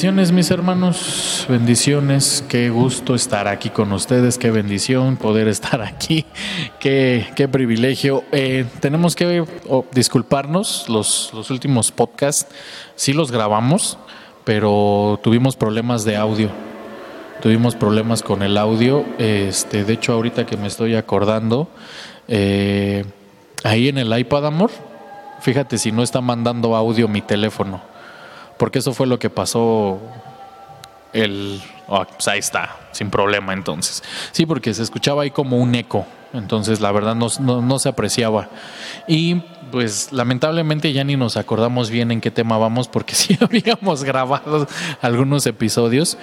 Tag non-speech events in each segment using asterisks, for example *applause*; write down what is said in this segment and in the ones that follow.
bendiciones mis hermanos, bendiciones, qué gusto estar aquí con ustedes, qué bendición poder estar aquí, qué, qué privilegio. Eh, tenemos que oh, disculparnos, los, los últimos podcasts. Sí los grabamos, pero tuvimos problemas de audio, tuvimos problemas con el audio, este, de hecho ahorita que me estoy acordando, eh, ahí en el iPad, amor, fíjate si no está mandando audio mi teléfono porque eso fue lo que pasó el... Oh, pues ahí está, sin problema entonces. Sí, porque se escuchaba ahí como un eco, entonces la verdad no, se apreciaba. Y pues lamentablemente ya ni nos acordamos bien en qué tema vamos porque *laughs* sí habíamos grabado algunos episodios.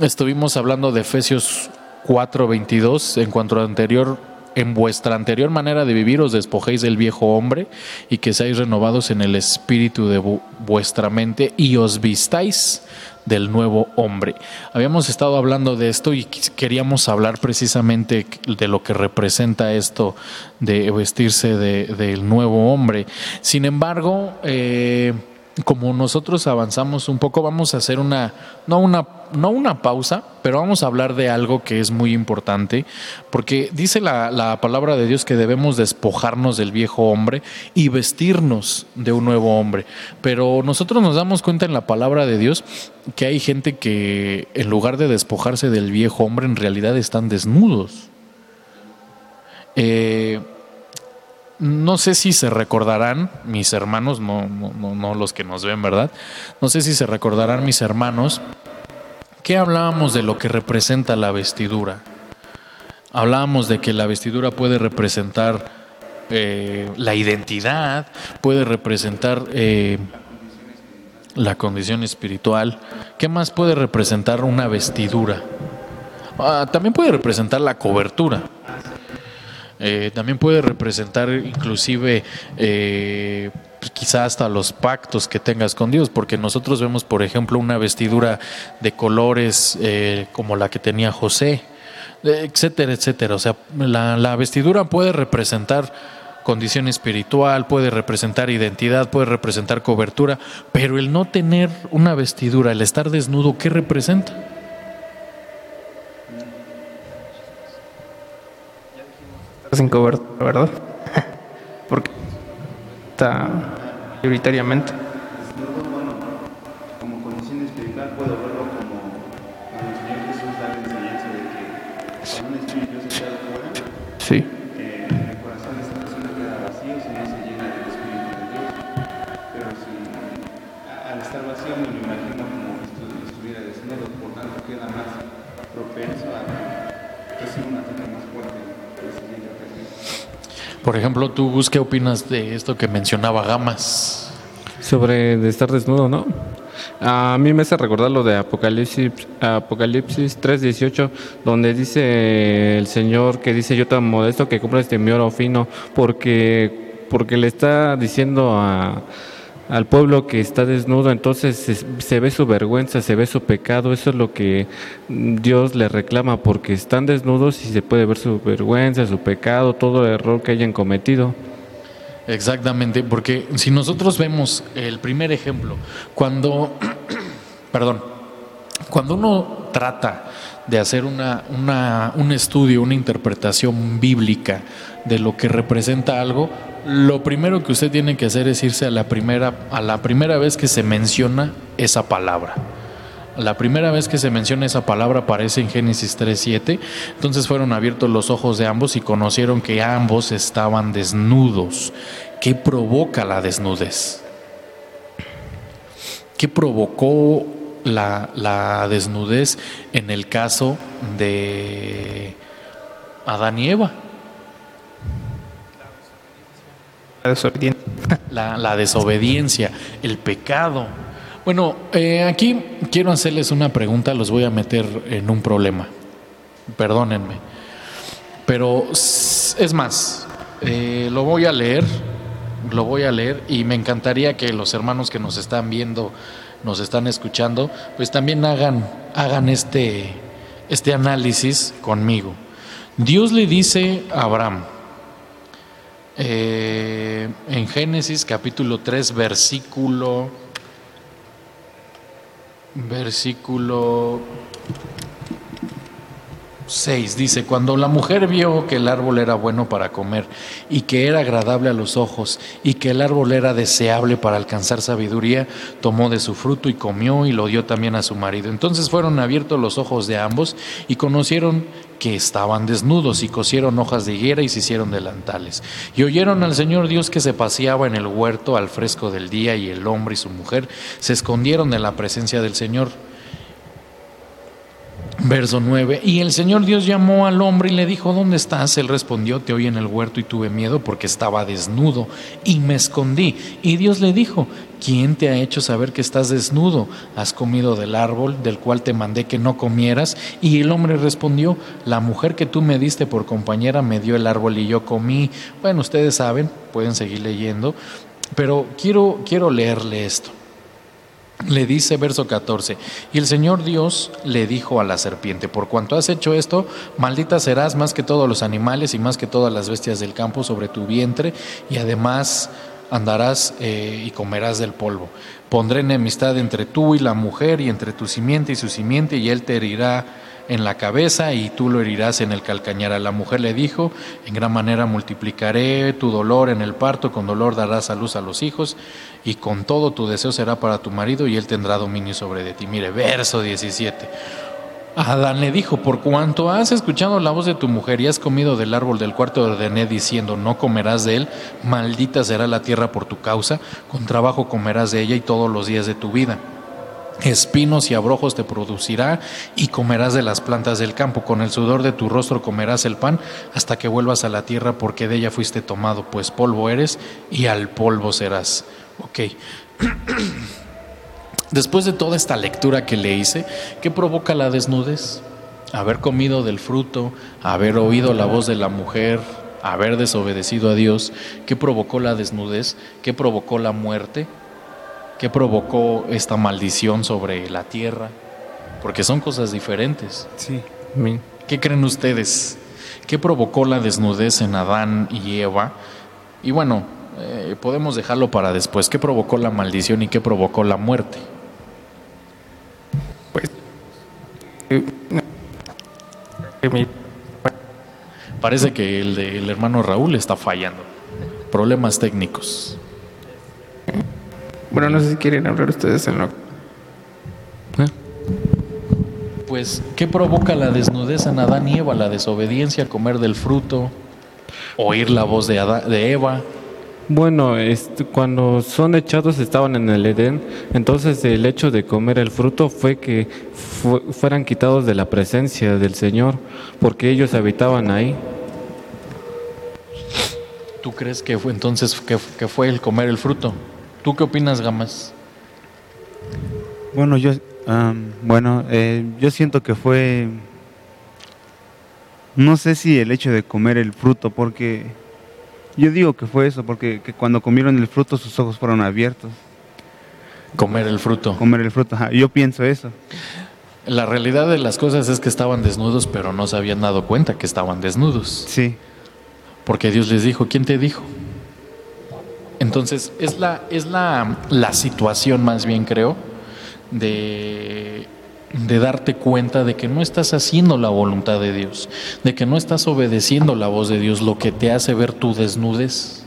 Estuvimos hablando de Efesios 4:22 en cuanto a anterior en vuestra anterior manera de vivir os despojéis del viejo hombre y que seáis renovados en el espíritu de vuestra mente y os vistáis del nuevo hombre. Habíamos estado hablando de esto y queríamos hablar precisamente de lo que representa esto de vestirse del nuevo hombre. Sin embargo, eh, como nosotros avanzamos un poco, vamos a hacer una, no una, no una pausa, pero vamos a hablar de algo que es muy importante, porque dice la, la, palabra de Dios que debemos despojarnos del viejo hombre y vestirnos de un nuevo hombre. Pero nosotros nos damos cuenta en la palabra de Dios que hay gente que en lugar de despojarse del viejo hombre, en realidad están desnudos. Eh, no sé si se recordarán mis hermanos, no, los que nos ven, ¿verdad? No sé si se recordarán mis hermanos que hablábamos de lo que representa la vestidura. Hablábamos de que la vestidura puede representar eh, la identidad, puede representar eh, la condición espiritual. ¿Qué más puede representar una vestidura? Ah, también puede representar la cobertura. Eh, también puede representar inclusive eh, pues, quizá hasta los pactos que tengas con Dios, porque nosotros vemos, por ejemplo, una vestidura de colores eh, como la que tenía José, etcétera, etcétera. O sea, la vestidura puede representar condición espiritual, puede representar identidad, puede representar cobertura, pero el no tener una vestidura, el estar desnudo, ¿qué representa? Sin cobertura, ¿verdad? *laughs* Porque está prioritariamente. Por ejemplo, tú, ¿qué opinas de esto que mencionaba Gamas? Sobre de estar desnudo, ¿no? A mí me hace recordar lo de Apocalipsis, Apocalipsis 3.18, donde dice el Señor que dice yo tan modesto que compra este mi oro fino, porque, porque le está diciendo a, al pueblo que está desnudo, entonces se, ve su vergüenza, se ve su pecado, eso es lo que Dios le reclama, porque están desnudos y se puede ver su vergüenza, su pecado, todo el error que hayan cometido. Exactamente, porque si nosotros vemos el primer ejemplo, cuando, *clears throat* perdón, cuando uno trata de hacer una, una, un estudio, una interpretación bíblica de lo que representa algo, lo primero que usted tiene que hacer es irse a la primera, a la primera vez que se menciona esa palabra. La primera vez que se menciona esa palabra aparece en Génesis 3.7. Entonces fueron abiertos los ojos de ambos y conocieron que ambos estaban desnudos. ¿Qué provoca la desnudez? ¿Qué provocó la, la desnudez en el caso de Adán y Eva? *laughs* La desobediencia. El pecado. Bueno, eh, aquí quiero hacerles una pregunta, los voy a meter en un problema. Perdónenme. Pero es más, eh, lo voy a leer, lo voy a leer y me encantaría que los hermanos que nos están viendo, nos están escuchando, pues también hagan, hagan este, este análisis conmigo. Dios le dice a Abraham, eh, en Génesis capítulo 3, versículo Versículo 6 dice, cuando la mujer vio que el árbol era bueno para comer y que era agradable a los ojos y que el árbol era deseable para alcanzar sabiduría, tomó de su fruto y comió y lo dio también a su marido. Entonces fueron abiertos los ojos de ambos y conocieron que estaban desnudos y cosieron hojas de higuera y se hicieron delantales. Y oyeron al Señor Dios que se paseaba en el huerto al fresco del día y el hombre y su mujer se escondieron en la presencia del Señor. Verso 9. Y el Señor Dios llamó al hombre y le dijo, ¿dónde estás? Él respondió, te oí en el huerto y tuve miedo porque estaba desnudo y me escondí. Y Dios le dijo, ¿quién te ha hecho saber que estás desnudo? ¿Has comido del árbol del cual te mandé que no comieras? Y el hombre respondió, la mujer que tú me diste por compañera me dio el árbol y yo comí. Bueno, ustedes saben, pueden seguir leyendo, pero quiero, quiero leerle esto. Le dice verso 14, y el Señor Dios le dijo a la serpiente, por cuanto has hecho esto, maldita serás más que todos los animales y más que todas las bestias del campo sobre tu vientre, y además andarás eh, y comerás del polvo. Pondré enemistad entre tú y la mujer, y entre tu simiente y su simiente, y él te herirá en la cabeza y tú lo herirás en el calcañar. La mujer le dijo, en gran manera multiplicaré tu dolor en el parto, con dolor darás a luz a los hijos y con todo tu deseo será para tu marido y él tendrá dominio sobre de ti. Mire, verso 17. Adán le dijo, por cuanto has escuchado la voz de tu mujer y has comido del árbol del cuarto de ordené diciendo, no comerás de él, maldita será la tierra por tu causa, con trabajo comerás de ella y todos los días de tu vida. Espinos y abrojos te producirá y comerás de las plantas del campo. Con el sudor de tu rostro comerás el pan hasta que vuelvas a la tierra porque de ella fuiste tomado, pues polvo eres y al polvo serás. Ok. *clears throat* Después de toda esta lectura que le hice, ¿qué provoca la desnudez? Haber comido del fruto, haber oído la voz de la mujer, haber desobedecido a Dios. ¿Qué provocó la desnudez? ¿Qué provocó la muerte? ¿Qué provocó esta maldición sobre la tierra? Porque son cosas diferentes. Sí. ¿Qué creen ustedes? ¿Qué provocó la desnudez en Adán y Eva? Y bueno, eh, podemos dejarlo para después. ¿Qué provocó la maldición y qué provocó la muerte? Pues. Eh, Parece que el, de, el hermano Raúl está fallando. Problemas técnicos. Bueno, no sé si quieren hablar ustedes en lo... Pues, ¿qué provoca la desnudez en Adán y Eva? La desobediencia, comer del fruto, oír la voz de, de Eva. Bueno, este, cuando son echados estaban en el Edén, entonces el hecho de comer el fruto fue que fueran quitados de la presencia del Señor, porque ellos habitaban ahí. ¿Tú crees que fue entonces que, que fue el comer el fruto? ¿Tú qué opinas, Gamas? Bueno, yo, bueno, eh, yo siento que fue, no sé si el hecho de comer el fruto, porque yo digo que fue eso, porque cuando comieron el fruto sus ojos fueron abiertos. Comer el fruto. Comer el fruto, yo pienso eso. La realidad de las cosas es que estaban desnudos, pero no se habían dado cuenta que estaban desnudos. Sí. Porque Dios les dijo, ¿quién te dijo? Entonces, es la, es la, la situación más bien, creo, de, de darte cuenta de que no estás haciendo la voluntad de Dios, de que no estás obedeciendo la voz de Dios, lo que te hace ver tu desnudez.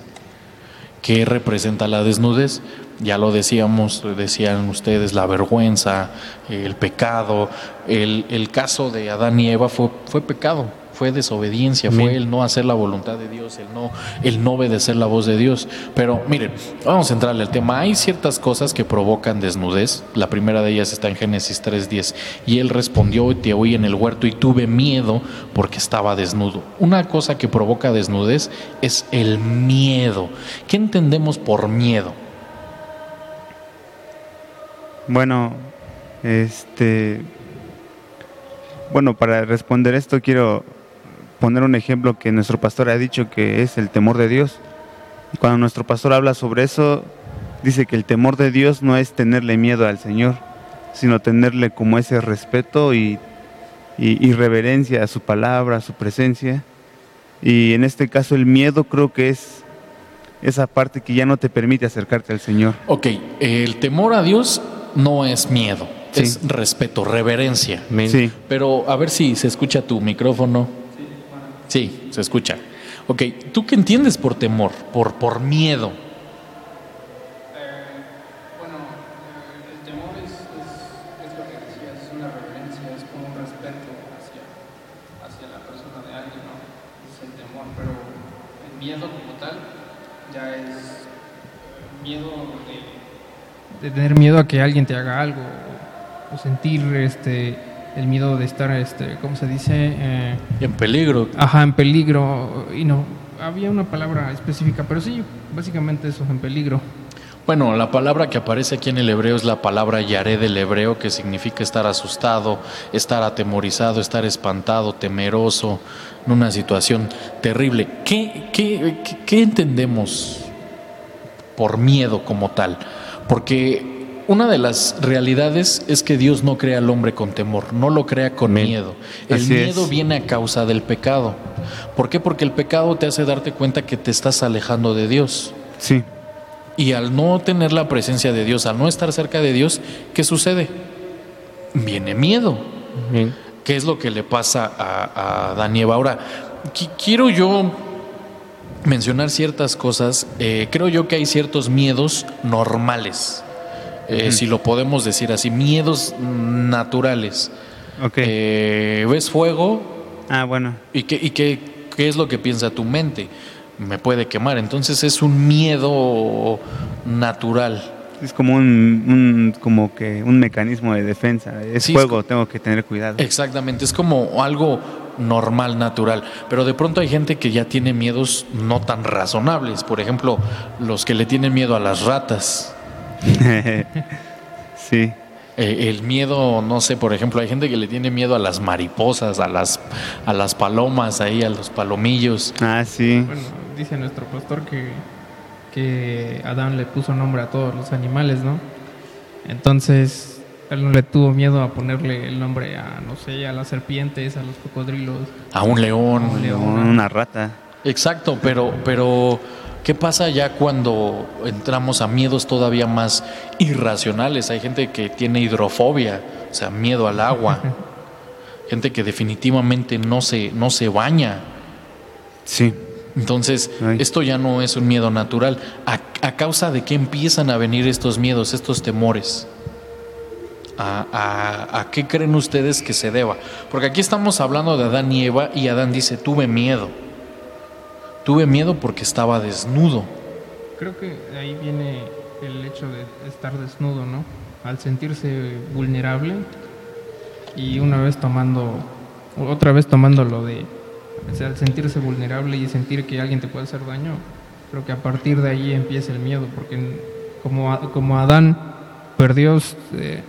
¿Qué representa la desnudez? Ya lo decíamos, decían ustedes, la vergüenza, el pecado. El, el caso de Adán y Eva fue, fue pecado fue desobediencia, fue el no hacer la voluntad de Dios, el no, el no obedecer la voz de Dios. Pero miren, vamos a entrarle al tema. Hay ciertas cosas que provocan desnudez. La primera de ellas está en Génesis 3.10. Y él respondió, te oí en el huerto y tuve miedo porque estaba desnudo. Una cosa que provoca desnudez es el miedo. ¿Qué entendemos por miedo? Bueno, este... Bueno, para responder esto quiero poner un ejemplo que nuestro pastor ha dicho que es el temor de Dios. Y cuando nuestro pastor habla sobre eso, dice que el temor de Dios no es tenerle miedo al Señor, sino tenerle como ese respeto y, y, reverencia a su palabra, a su presencia. Y en este caso el miedo creo que es esa parte que ya no te permite acercarte al Señor. Ok, el temor a Dios no es miedo. Sí. es respeto, reverencia. Sí. Pero a ver si se escucha tu micrófono. Sí, se escucha. Ok, ¿tú qué entiendes por temor, por, por miedo? Bueno, eh, el temor es, lo que decías, es una reverencia, es como un respeto hacia, la persona de alguien, ¿no? Es el temor, pero el miedo como tal ya es eh, miedo de, tener miedo a que alguien te haga algo o sentir este el miedo de estar, este, ¿cómo se dice? Eh, En peligro. ajá, en peligro y no había una palabra específica, pero sí, básicamente eso, en peligro. Bueno, la palabra que aparece aquí en el hebreo es la palabra yaré del hebreo, que significa estar asustado, estar atemorizado, estar espantado, temeroso, en una situación terrible. ¿Qué, qué, qué- qué entendemos por miedo como tal? Porque una de las realidades es que Dios no crea al hombre con temor, no lo crea con Amén. miedo. El Así es. miedo viene a causa del pecado. ¿Por qué? Porque el pecado te hace darte cuenta que te estás alejando de Dios. Sí. Y al no tener la presencia de Dios, al no estar cerca de Dios, ¿qué sucede? Viene miedo. ¿Qué es lo que le pasa a, a Eva? Ahora, qui- quiero yo mencionar ciertas cosas. Eh, creo yo que hay ciertos miedos normales, eh, si lo podemos decir así, miedos naturales. Ok. Eh, ¿Ves fuego? ah, bueno. ¿Y, qué, y qué, qué es lo que piensa tu mente? Me puede quemar. Entonces es un miedo natural. Es como un, un- como que un mecanismo de defensa. Es Sí, es fuego, co- tengo que tener cuidado. Exactamente, es como algo normal, natural. Pero de pronto hay gente que ya tiene miedos no tan razonables. Por ejemplo, los que le tienen miedo a las ratas. *laughs* sí. Eh, el miedo, no sé, por ejemplo, hay gente que le tiene miedo a las mariposas, a las, a las palomas, ahí, a los palomillos. Ah, sí. Bueno, dice nuestro pastor que, que Adán le puso nombre a todos los animales, ¿no? Entonces, él no le tuvo miedo a ponerle el nombre a, no sé, a las serpientes, a los cocodrilos. A un león. Un león. Una rata. Exacto, pero, pero ¿qué pasa ya cuando entramos a miedos todavía más irracionales? Hay gente que tiene hidrofobia, o sea, miedo al agua. *laughs* gente que definitivamente no se, no se baña. Sí. Entonces, Ay. esto ya no es un miedo natural. ¿A, a causa de qué empiezan a venir estos miedos, estos temores? ¿A, a, a qué creen ustedes que se deba? Porque aquí estamos hablando de Adán y Eva y Adán dice, tuve miedo. Tuve miedo porque estaba desnudo. Creo que ahí viene el hecho de estar desnudo, ¿no? Al sentirse vulnerable y una vez tomando, otra vez tomando lo de, o sea, al sentirse vulnerable y sentir que alguien te puede hacer daño, creo que a partir de ahí empieza el miedo, porque como, como Adán perdió, eh,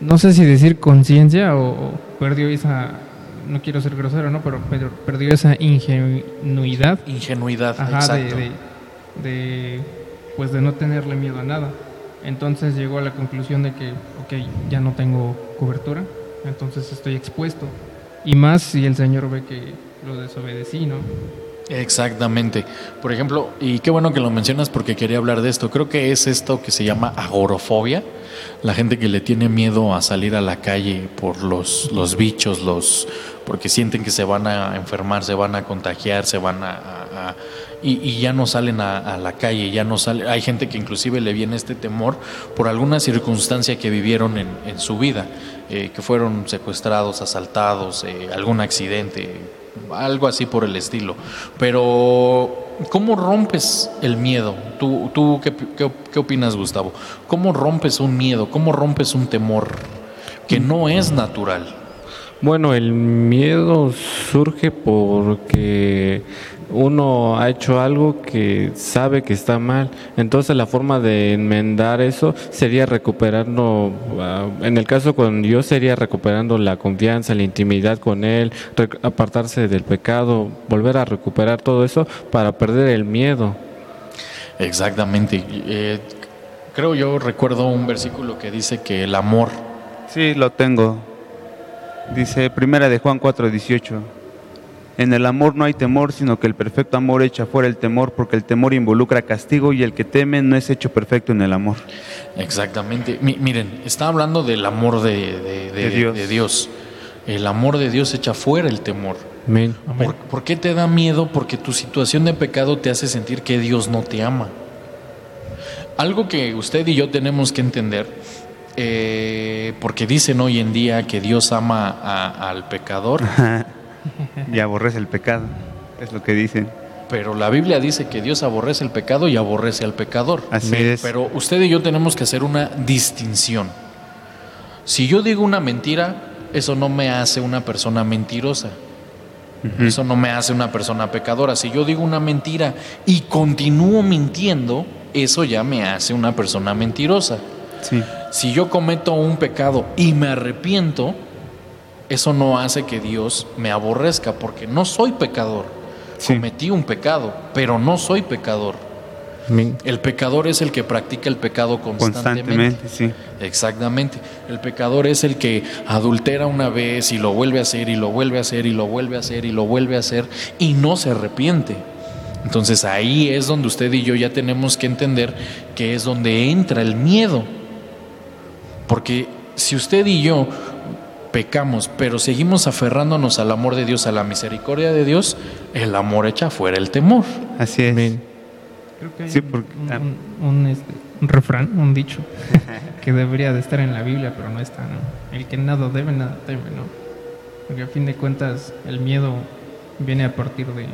no sé si decir conciencia o perdió esa, no quiero ser grosero, ¿no? Pero, pero perdió esa ingenuidad Ingenuidad, Ajá, de, exacto. de, de, pues de no tenerle miedo a nada. Entonces llegó a la conclusión de que, ok, ya no tengo cobertura, entonces estoy expuesto. Y más si el Señor ve que lo desobedecí, ¿no? Exactamente. Por ejemplo, y qué bueno que lo mencionas porque quería hablar de esto. Creo que es esto que se llama agorofobia. La gente que le tiene miedo a salir a la calle por los, los bichos, los porque sienten que se van a enfermar, se van a contagiar, se van a, y, ya no salen a, a la calle, ya no sale. Hay gente que inclusive le viene este temor por alguna circunstancia que vivieron en, en su vida, eh, que fueron secuestrados, asaltados, eh, algún accidente, algo así por el estilo. Pero, ¿cómo rompes el miedo? ¿Tú, tú qué, qué- qué opinas, Gustavo? ¿Cómo rompes un miedo? ¿Cómo rompes un temor que no es natural? Bueno, el miedo surge porque uno ha hecho algo que sabe que está mal. Entonces la forma de enmendar eso sería recuperando, ah, en el caso con Dios sería recuperando la confianza, la intimidad con Él, apartarse del pecado, volver a recuperar todo eso para perder el miedo. Exactamente. Eh, creo yo recuerdo un versículo que dice que el amor Sí, lo tengo. Dice Primera de Juan 4:18. En el amor no hay temor, sino que el perfecto amor echa fuera el temor, porque el temor involucra castigo y el que teme no es hecho perfecto en el amor. Exactamente. Mi- miren, está hablando del amor de, de- de- De Dios. de Dios. El amor de Dios echa fuera el temor. Amén. ¿Por, por qué te da miedo? Porque tu situación de pecado te hace sentir que Dios no te ama. Algo que usted y yo tenemos que entender, eh, porque dicen hoy en día que Dios ama a- al pecador, *laughs* y aborrece el pecado. Es lo que dicen. pero la Biblia dice que Dios aborrece el pecado y aborrece al pecador. Así es. Pero usted y yo tenemos que hacer una distinción. Si yo digo una mentira, eso no me hace una persona mentirosa. Eso no me hace una persona pecadora. Si yo digo una mentira y continúo mintiendo, eso ya me hace una persona mentirosa. Sí. Si yo cometo un pecado y me arrepiento, eso no hace que Dios me aborrezca, porque no soy pecador. Sí. Cometí un pecado, pero no soy pecador. El pecador es el que practica el pecado constantemente. Constantemente, sí. Exactamente. El pecador es el que adultera una vez y lo vuelve a hacer y lo vuelve a hacer y lo vuelve a hacer y lo vuelve a hacer y no se arrepiente. Entonces ahí es donde usted y yo ya tenemos que entender que es donde entra el miedo. Porque si usted y yo pecamos, pero seguimos aferrándonos al amor de Dios, a la misericordia de Dios, el amor echa fuera el temor. Así es. Creo que hay Sí, un- porque- un, ah. un- un, este, un refrán, un dicho, *laughs* que debería de estar en la Biblia, pero no está, ¿no? El que nada debe, nada teme, ¿no? Porque a fin de cuentas el miedo viene a partir de, de-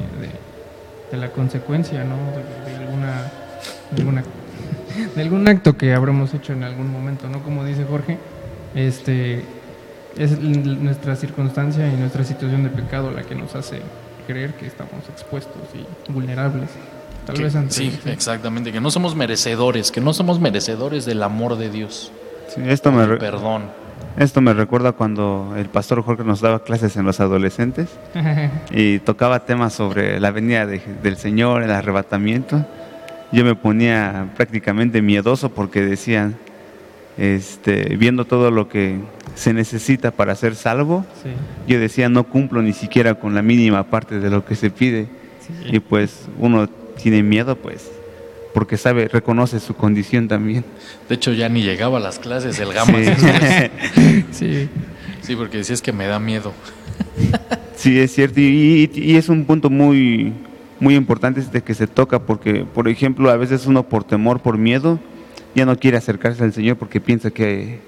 de la consecuencia, ¿no? De, de alguna, de, alguna- *laughs* de algún acto que habremos hecho en algún momento, ¿no? Como dice Jorge, este es nuestra circunstancia y nuestra situación de pecado la que nos hace creer que estamos expuestos y vulnerables. Tal Que- vez ante sí, exactamente, que no somos merecedores, que no somos merecedores del amor de Dios, Sí, esto, me re- perdón. esto me recuerda cuando el pastor Jorge nos daba clases en los adolescentes *laughs* y tocaba temas sobre la venida de- del Señor, el arrebatamiento. Yo me ponía prácticamente miedoso porque decían, este, viendo todo lo que se necesita para ser salvo, Sí, yo decía no cumplo ni siquiera con la mínima parte de lo que se pide sí. y pues uno tiene miedo pues porque sabe, reconoce su condición también. De hecho, ya ni llegaba a las clases el Gama. Sí. *laughs* Sí, Sí, porque decías que me da miedo. *laughs* Sí, es cierto, y, y- y es un punto muy, muy importante este que se toca, porque, por ejemplo, a veces uno por temor, por miedo, ya no quiere acercarse al Señor porque piensa que,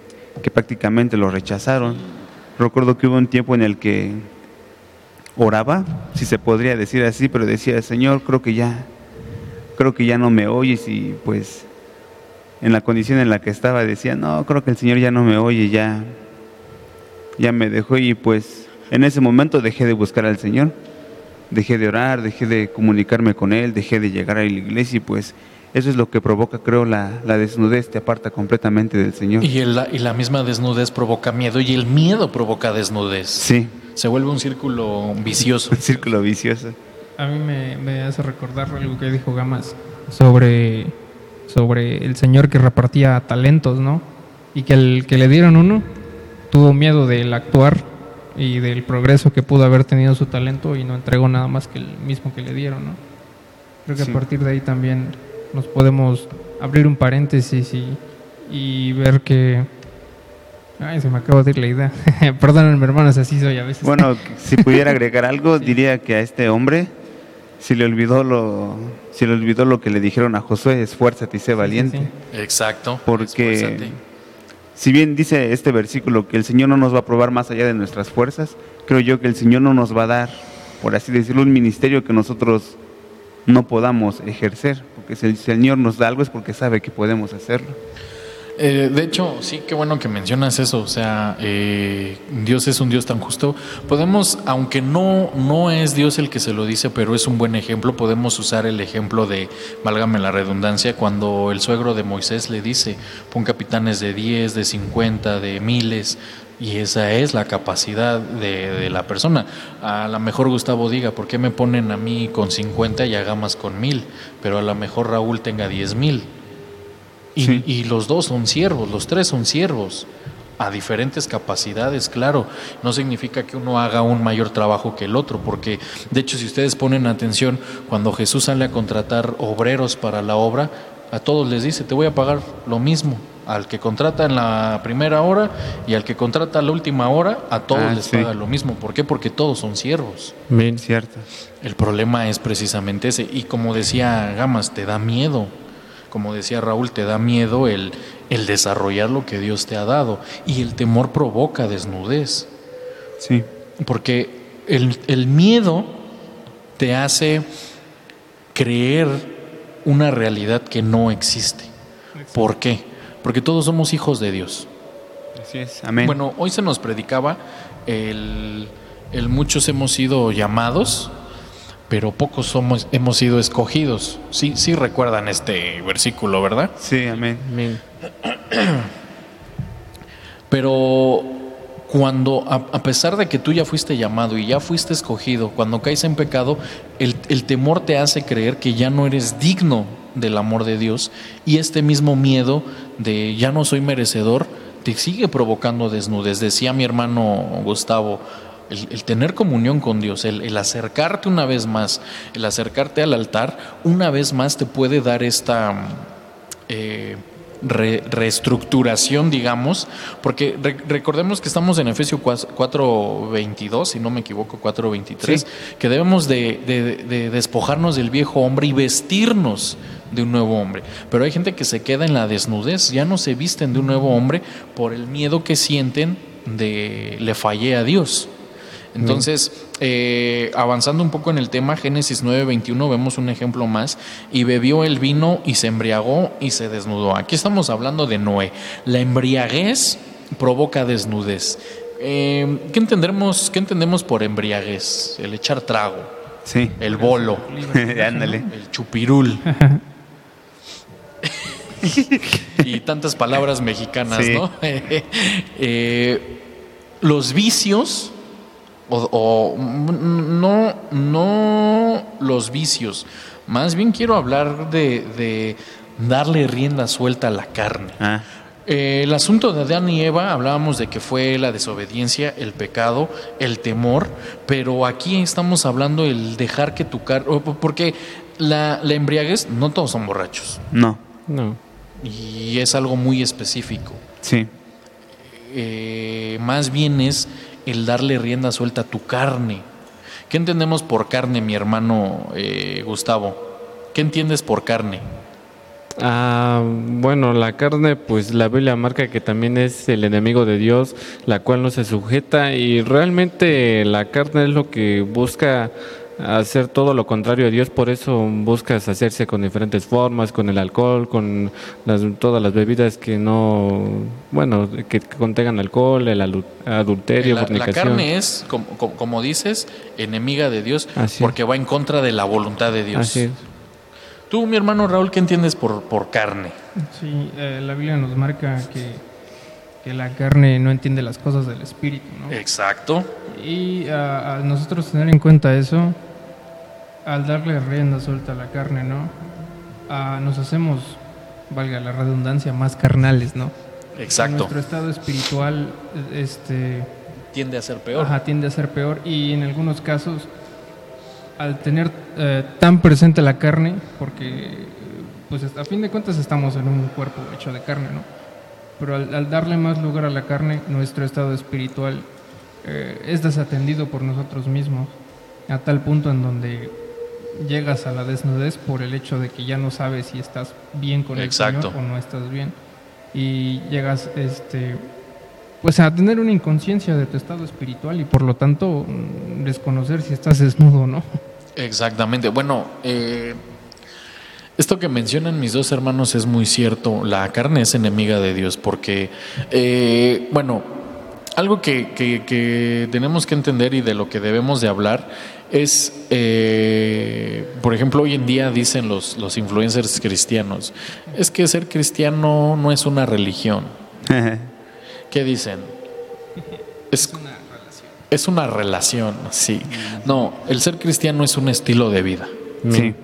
que prácticamente lo rechazaron. Recuerdo que hubo un tiempo en el que oraba, si se podría decir así, pero decía, Señor, creo que ya, creo que ya no me oyes y pues en la condición en la que estaba decía, no, creo que el Señor ya no me oye, ya, ya me dejó y pues en ese momento dejé de buscar al Señor, dejé de orar, dejé de comunicarme con Él, dejé de llegar a la iglesia y pues eso es lo que provoca, creo, la, la desnudez, te aparta completamente del Señor. Y, el- y la misma desnudez provoca miedo y el miedo provoca desnudez. Sí, Se vuelve un círculo vicioso. un círculo vicioso. a mí me, me hace recordar algo que dijo Gamas sobre, sobre el señor que repartía talentos, ¿no? Y que el que le dieron uno tuvo miedo del actuar y del progreso que pudo haber tenido su talento y no entregó nada más que el mismo que le dieron, ¿no? Creo que Sí. a partir de ahí también nos podemos abrir un paréntesis y, y ver que... Ay, se me acaba de ir la idea. *laughs* Perdónenme, hermanos, así soy a veces. Bueno, si pudiera agregar *laughs* algo, diría que a este hombre se le olvidó lo, se le olvidó lo que le dijeron a Josué, esfuérzate y sé valiente. sí. Exacto. Porque Esfuérzate. si bien dice este versículo que el Señor no nos va a probar más allá de nuestras fuerzas, creo yo que el Señor no nos va a dar, por así decirlo, un ministerio que nosotros no podamos ejercer. Porque si el Señor nos da algo es porque sabe que podemos hacerlo. Eh, de hecho, sí, qué bueno que mencionas eso. O sea, eh, Dios es un Dios tan justo. Podemos, aunque no, no es Dios el que se lo dice, pero es un buen ejemplo, podemos usar el ejemplo de, válgame la redundancia, cuando el suegro de Moisés le dice, pon capitanes de 10, de 50, de miles. Y esa es la capacidad de, de la persona. A lo mejor Gustavo diga, ¿por qué me ponen a mí con 50 y a Gamas con mil? Pero a lo mejor Raúl tenga 10 mil. Y, Sí. y los dos son siervos, los tres son siervos, a diferentes capacidades, claro. No significa que uno haga un mayor trabajo que el otro, porque de hecho si ustedes ponen atención, cuando Jesús sale a contratar obreros para la obra, a todos les dice, te voy a pagar lo mismo. Al que contrata en la primera hora y al que contrata a la última hora, a todos Ah, les sí. paga lo mismo. ¿Por qué? Porque todos son siervos. Amén. Cierto. El problema es precisamente ese. Y como decía Gamas, te da miedo. Como decía Raúl, te da miedo el, el desarrollar lo que Dios te ha dado. Y el temor provoca desnudez. Sí. Porque el, el miedo te hace creer una realidad que no existe. ¿Por qué? Porque todos somos hijos de Dios. Así es. Amén. Bueno, hoy se nos predicaba el, el muchos hemos sido llamados, pero pocos somos, hemos sido escogidos. Sí, sí recuerdan este versículo, ¿verdad? Sí, amén. Amén. *clears throat* Pero cuando, a, a pesar de que tú ya fuiste llamado y ya fuiste escogido, cuando caes en pecado, el, el temor te hace creer que ya no eres digno del amor de Dios y este mismo miedo de ya no soy merecedor te sigue provocando desnudez. Decía mi hermano Gustavo, el, el tener comunión con Dios, el, el acercarte una vez más, el acercarte al altar, una vez más te puede dar esta... eh, re- reestructuración, digamos, porque re- recordemos que estamos en Efesios 4.22, si no me equivoco, 4.23, Sí. que debemos de, de- de despojarnos del viejo hombre y vestirnos de un nuevo hombre. Pero hay gente que se queda en la desnudez, ya no se visten de un nuevo hombre por el miedo que sienten de le fallé a Dios. Entonces, eh, avanzando un poco en el tema, Génesis 9:21 vemos un ejemplo más, y bebió el vino y se embriagó y se desnudó. Aquí estamos hablando de Noé. La embriaguez provoca desnudez. Eh, ¿qué, entendemos, ¿Qué entendemos por embriaguez? El echar trago, Sí. el bolo, *laughs* Ándale. el chupirul. *laughs* *laughs* y tantas palabras mexicanas, Sí. ¿no? *laughs* Eh, los vicios, o, o, mm, no, no los vicios, más bien quiero hablar de, de darle rienda suelta a la carne. Ah, Eh, el asunto de Adán y Eva, hablábamos de que fue la desobediencia, el pecado, el temor, pero aquí estamos hablando el dejar que tu carne, porque la, la embriaguez, no todos son borrachos, no. No. Y es algo muy específico. Sí. Eh, más bien es el darle rienda suelta a tu carne. ¿Qué entendemos por carne, mi hermano eh, Gustavo? ¿Qué entiendes por carne? Ah, bueno, la carne, pues la Biblia marca que también es el enemigo de Dios, la cual no se sujeta y realmente la carne es lo que busca hacer todo lo contrario a Dios, por eso buscas hacerse con diferentes formas, con el alcohol, con las, todas las bebidas que no, bueno, que contengan alcohol, el adulterio, La, la fornicación. carne es, como, como- como dices, enemiga de Dios Así es. porque va en contra de la voluntad de Dios. Así es. Tú, mi hermano Raúl, ¿qué entiendes por, por carne? Sí, eh, la Biblia nos marca que, que la carne no entiende las cosas del espíritu, ¿no? Exacto. Y a, a nosotros tener en cuenta eso, al darle rienda suelta a la carne, ¿no? Nos hacemos, valga la redundancia, más carnales, ¿no? Exacto. Nuestro estado espiritual este, Tiende a ser peor. ajá, tiende a ser peor y en algunos casos, al tener eh, tan presente la carne, porque pues a fin de cuentas estamos en un cuerpo hecho de carne, ¿no? Pero al, al darle más lugar a la carne, nuestro estado espiritual eh, es desatendido por nosotros mismos, a tal punto en donde llegas a la desnudez por el hecho de que ya no sabes si estás bien con el. Señor o no estás bien. Y llegas este pues a tener una inconsciencia de tu estado espiritual y por lo tanto mm, desconocer si estás desnudo o no. Exactamente. Bueno, eh, esto que mencionan mis dos hermanos es muy cierto. La carne es enemiga de Dios porque, eh, bueno, algo que, que- que tenemos que entender y de lo que debemos de hablar es, eh, por ejemplo, hoy en día dicen los, los influencers cristianos, es que ser cristiano no es una religión. *laughs* ¿Qué dicen? Es, es una relación, sí. No, el ser cristiano es un estilo de vida. sí.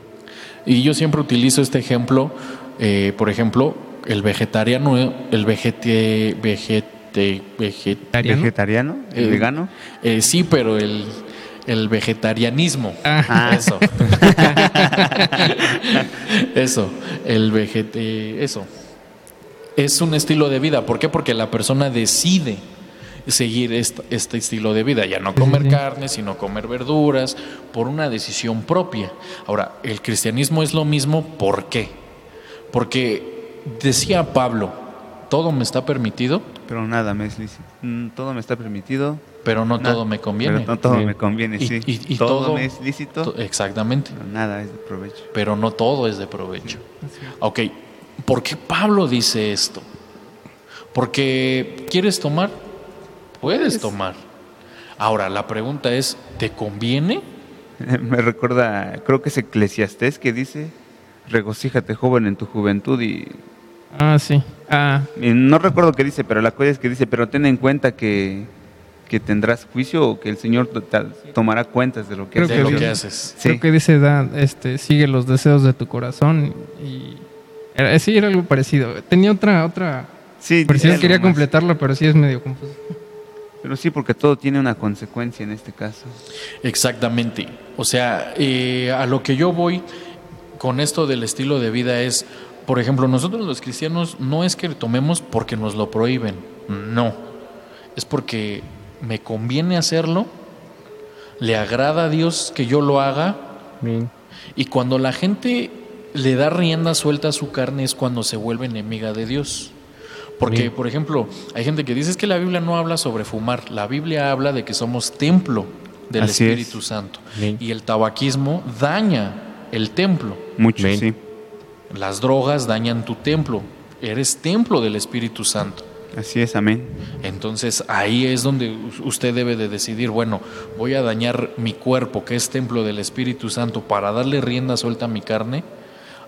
Y yo siempre utilizo este ejemplo, eh, por ejemplo, el vegetariano, el vegete, vegete, veget- ¿Vegetariano? ¿El Eh, vegano? eh, sí, pero el, el vegetarianismo. Ah. *laughs* Eso. *laughs* eso. El vegete. Eso. es un estilo de vida. ¿Por qué? Porque la persona decide seguir est- este estilo de vida, ya no sí, comer sí. carne, sino comer verduras, por una decisión propia. Ahora, el cristianismo es lo mismo, ¿por qué? Porque decía Pablo, todo me está permitido, Pero nada me es lícito. Mm, Todo me está permitido. pero no nada- todo me conviene. Pero no todo Sí. me conviene, sí. y- y todo, todo- me es lícito, To- Exactamente, pero nada es de provecho. pero no todo es de provecho. Ok, ¿por qué Pablo dice esto? Porque quieres tomar, puedes tomar. Ahora, la pregunta es, ¿te conviene? *laughs* Me recuerda, creo que es Eclesiastés que dice, regocíjate joven en tu juventud y, Ah, sí. Ah, y no recuerdo qué dice, pero la cosa es que dice, pero ten en cuenta que, que tendrás juicio o que el Señor tomará cuentas de lo que Creo que lo que haces. Sí. creo que dice, da, este, sigue los deseos de tu corazón y... Era, sí, era algo parecido. Tenía otra, otra Sí, quería completarlo, pero sí es medio confuso. Pero sí, porque todo tiene una consecuencia en este caso. Exactamente. O sea, eh, a lo que yo voy con esto del estilo de vida es, por ejemplo, nosotros los cristianos no es que tomemos porque nos lo prohíben, no. Es porque me conviene hacerlo, le agrada a Dios que yo lo haga Bien. y cuando la gente le da rienda suelta a su carne es cuando se vuelve enemiga de Dios. Porque, Bien. por ejemplo, hay gente que dice "Es que la Biblia no habla sobre fumar, la Biblia habla de que somos templo del Así es. Espíritu Santo. Bien. Y el tabaquismo daña el templo. Mucho, Bien. sí. Las drogas dañan tu templo. Eres templo del Espíritu Santo. Así es, amén. Entonces ahí es donde usted debe de decidir, bueno, voy a dañar mi cuerpo, que es templo del Espíritu Santo, para darle rienda suelta a mi carne.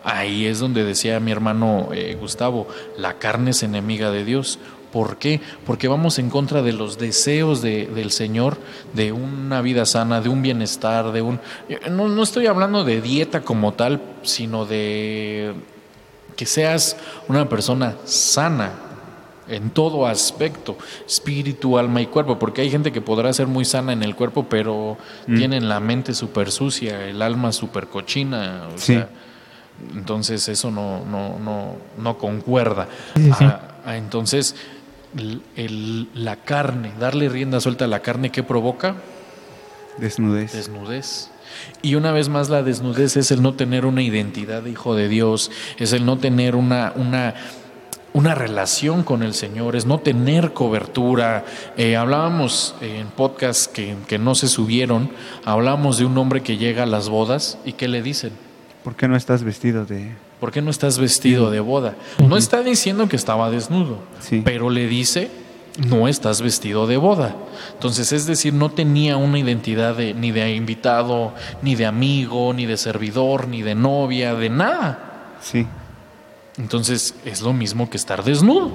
Ahí es donde decía mi hermano eh, Gustavo, la carne es enemiga de Dios. ¿Por qué? Porque vamos en contra de los deseos de- del Señor, de una vida sana, de un bienestar, de un... eh, No, no estoy hablando de dieta como tal, sino de que seas una persona sana en todo aspecto, espíritu, alma y cuerpo, porque hay gente que podrá ser muy sana en el cuerpo, pero Mm. tienen la mente súper sucia, el alma súper cochina, o Sí. sea, entonces eso no, no, no, no concuerda. Sí, sí, sí. Ah, ah, entonces, el- el- la carne, darle rienda suelta a la carne, ¿qué provoca? Desnudez. Desnudez. Y una vez más la desnudez es el no tener una identidad de hijo de Dios, es el no tener una, una, una relación con el Señor, es no tener cobertura. Eh, hablábamos en podcasts que, que no se subieron, hablábamos de un hombre que llega a las bodas y ¿qué le dicen? ¿Por qué no estás vestido de...? ¿Por qué no estás vestido de boda? No está diciendo que estaba desnudo, Sí. pero le dice, no estás vestido de boda. Entonces, es decir, no tenía una identidad de, ni de invitado, ni de amigo, ni de servidor, ni de novia, de nada. Sí. Entonces, es lo mismo que estar desnudo.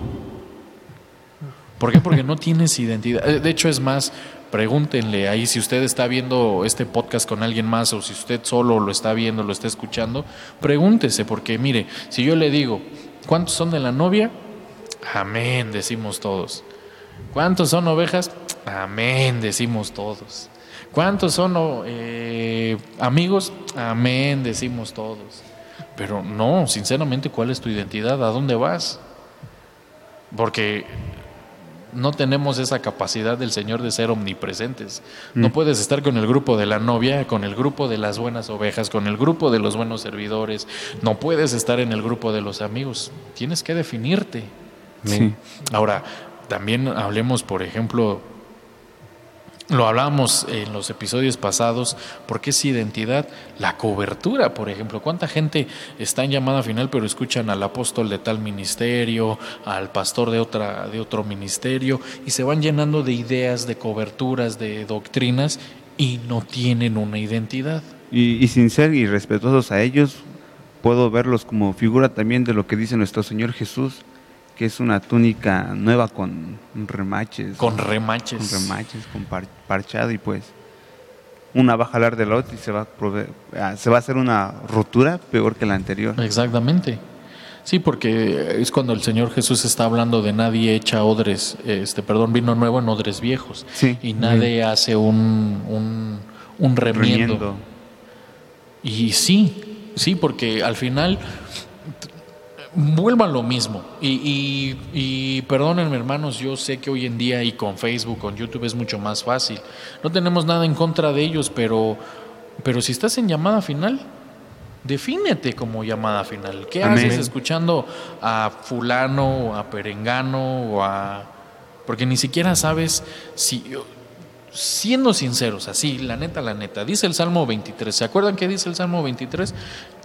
¿Por qué? Porque no tienes identidad. De hecho, es más, pregúntenle ahí si usted está viendo este podcast con alguien más o si usted solo lo está viendo, lo está escuchando, pregúntese, porque mire, si yo le digo, ¿cuántos son de la novia? Amén, decimos todos. ¿Cuántos son ovejas? Amén, decimos todos. ¿Cuántos son eh, amigos? Amén, decimos todos. Pero no, sinceramente, ¿cuál es tu identidad? ¿A dónde vas? Porque no tenemos esa capacidad del Señor de ser omnipresentes. No puedes estar con el grupo de la novia, con el grupo de las buenas ovejas, con el grupo de los buenos servidores. No puedes estar en el grupo de los amigos. Tienes que definirte. Sí. Ahora, también hablemos, por ejemplo, lo hablábamos en los episodios pasados, porque es identidad, la cobertura, por ejemplo. ¿Cuánta gente está en llamada final, pero escuchan al apóstol de tal ministerio, al pastor de, otra, de otro ministerio, y se van llenando de ideas, de coberturas, de doctrinas, y no tienen una identidad? Y, y sin ser irrespetuosos a ellos, puedo verlos como figura también de lo que dice nuestro Señor Jesús, que es una túnica nueva con remaches. Con remaches. con remaches, con par- parchado y pues una va a jalar de la otra y se va a, ah, se va a hacer una rotura peor que la anterior. Exactamente. Sí, porque es cuando el Señor Jesús está hablando de nadie echa odres, este, perdón, vino nuevo en odres viejos. Sí. Y nadie hace un, un, un remiendo. Remiendo. Y sí, sí, porque al final vuelva a lo mismo. Y, y, y perdónenme, hermanos, yo sé que hoy en día y con Facebook, con YouTube es mucho más fácil. No tenemos nada en contra de ellos, pero, pero si estás en llamada final, defínete como llamada final. ¿Qué Amén. haces escuchando a fulano o a perengano o a... Porque ni siquiera sabes si... Siendo sinceros, así, la neta, la neta, dice el Salmo 23. ¿Se acuerdan qué dice el Salmo 23?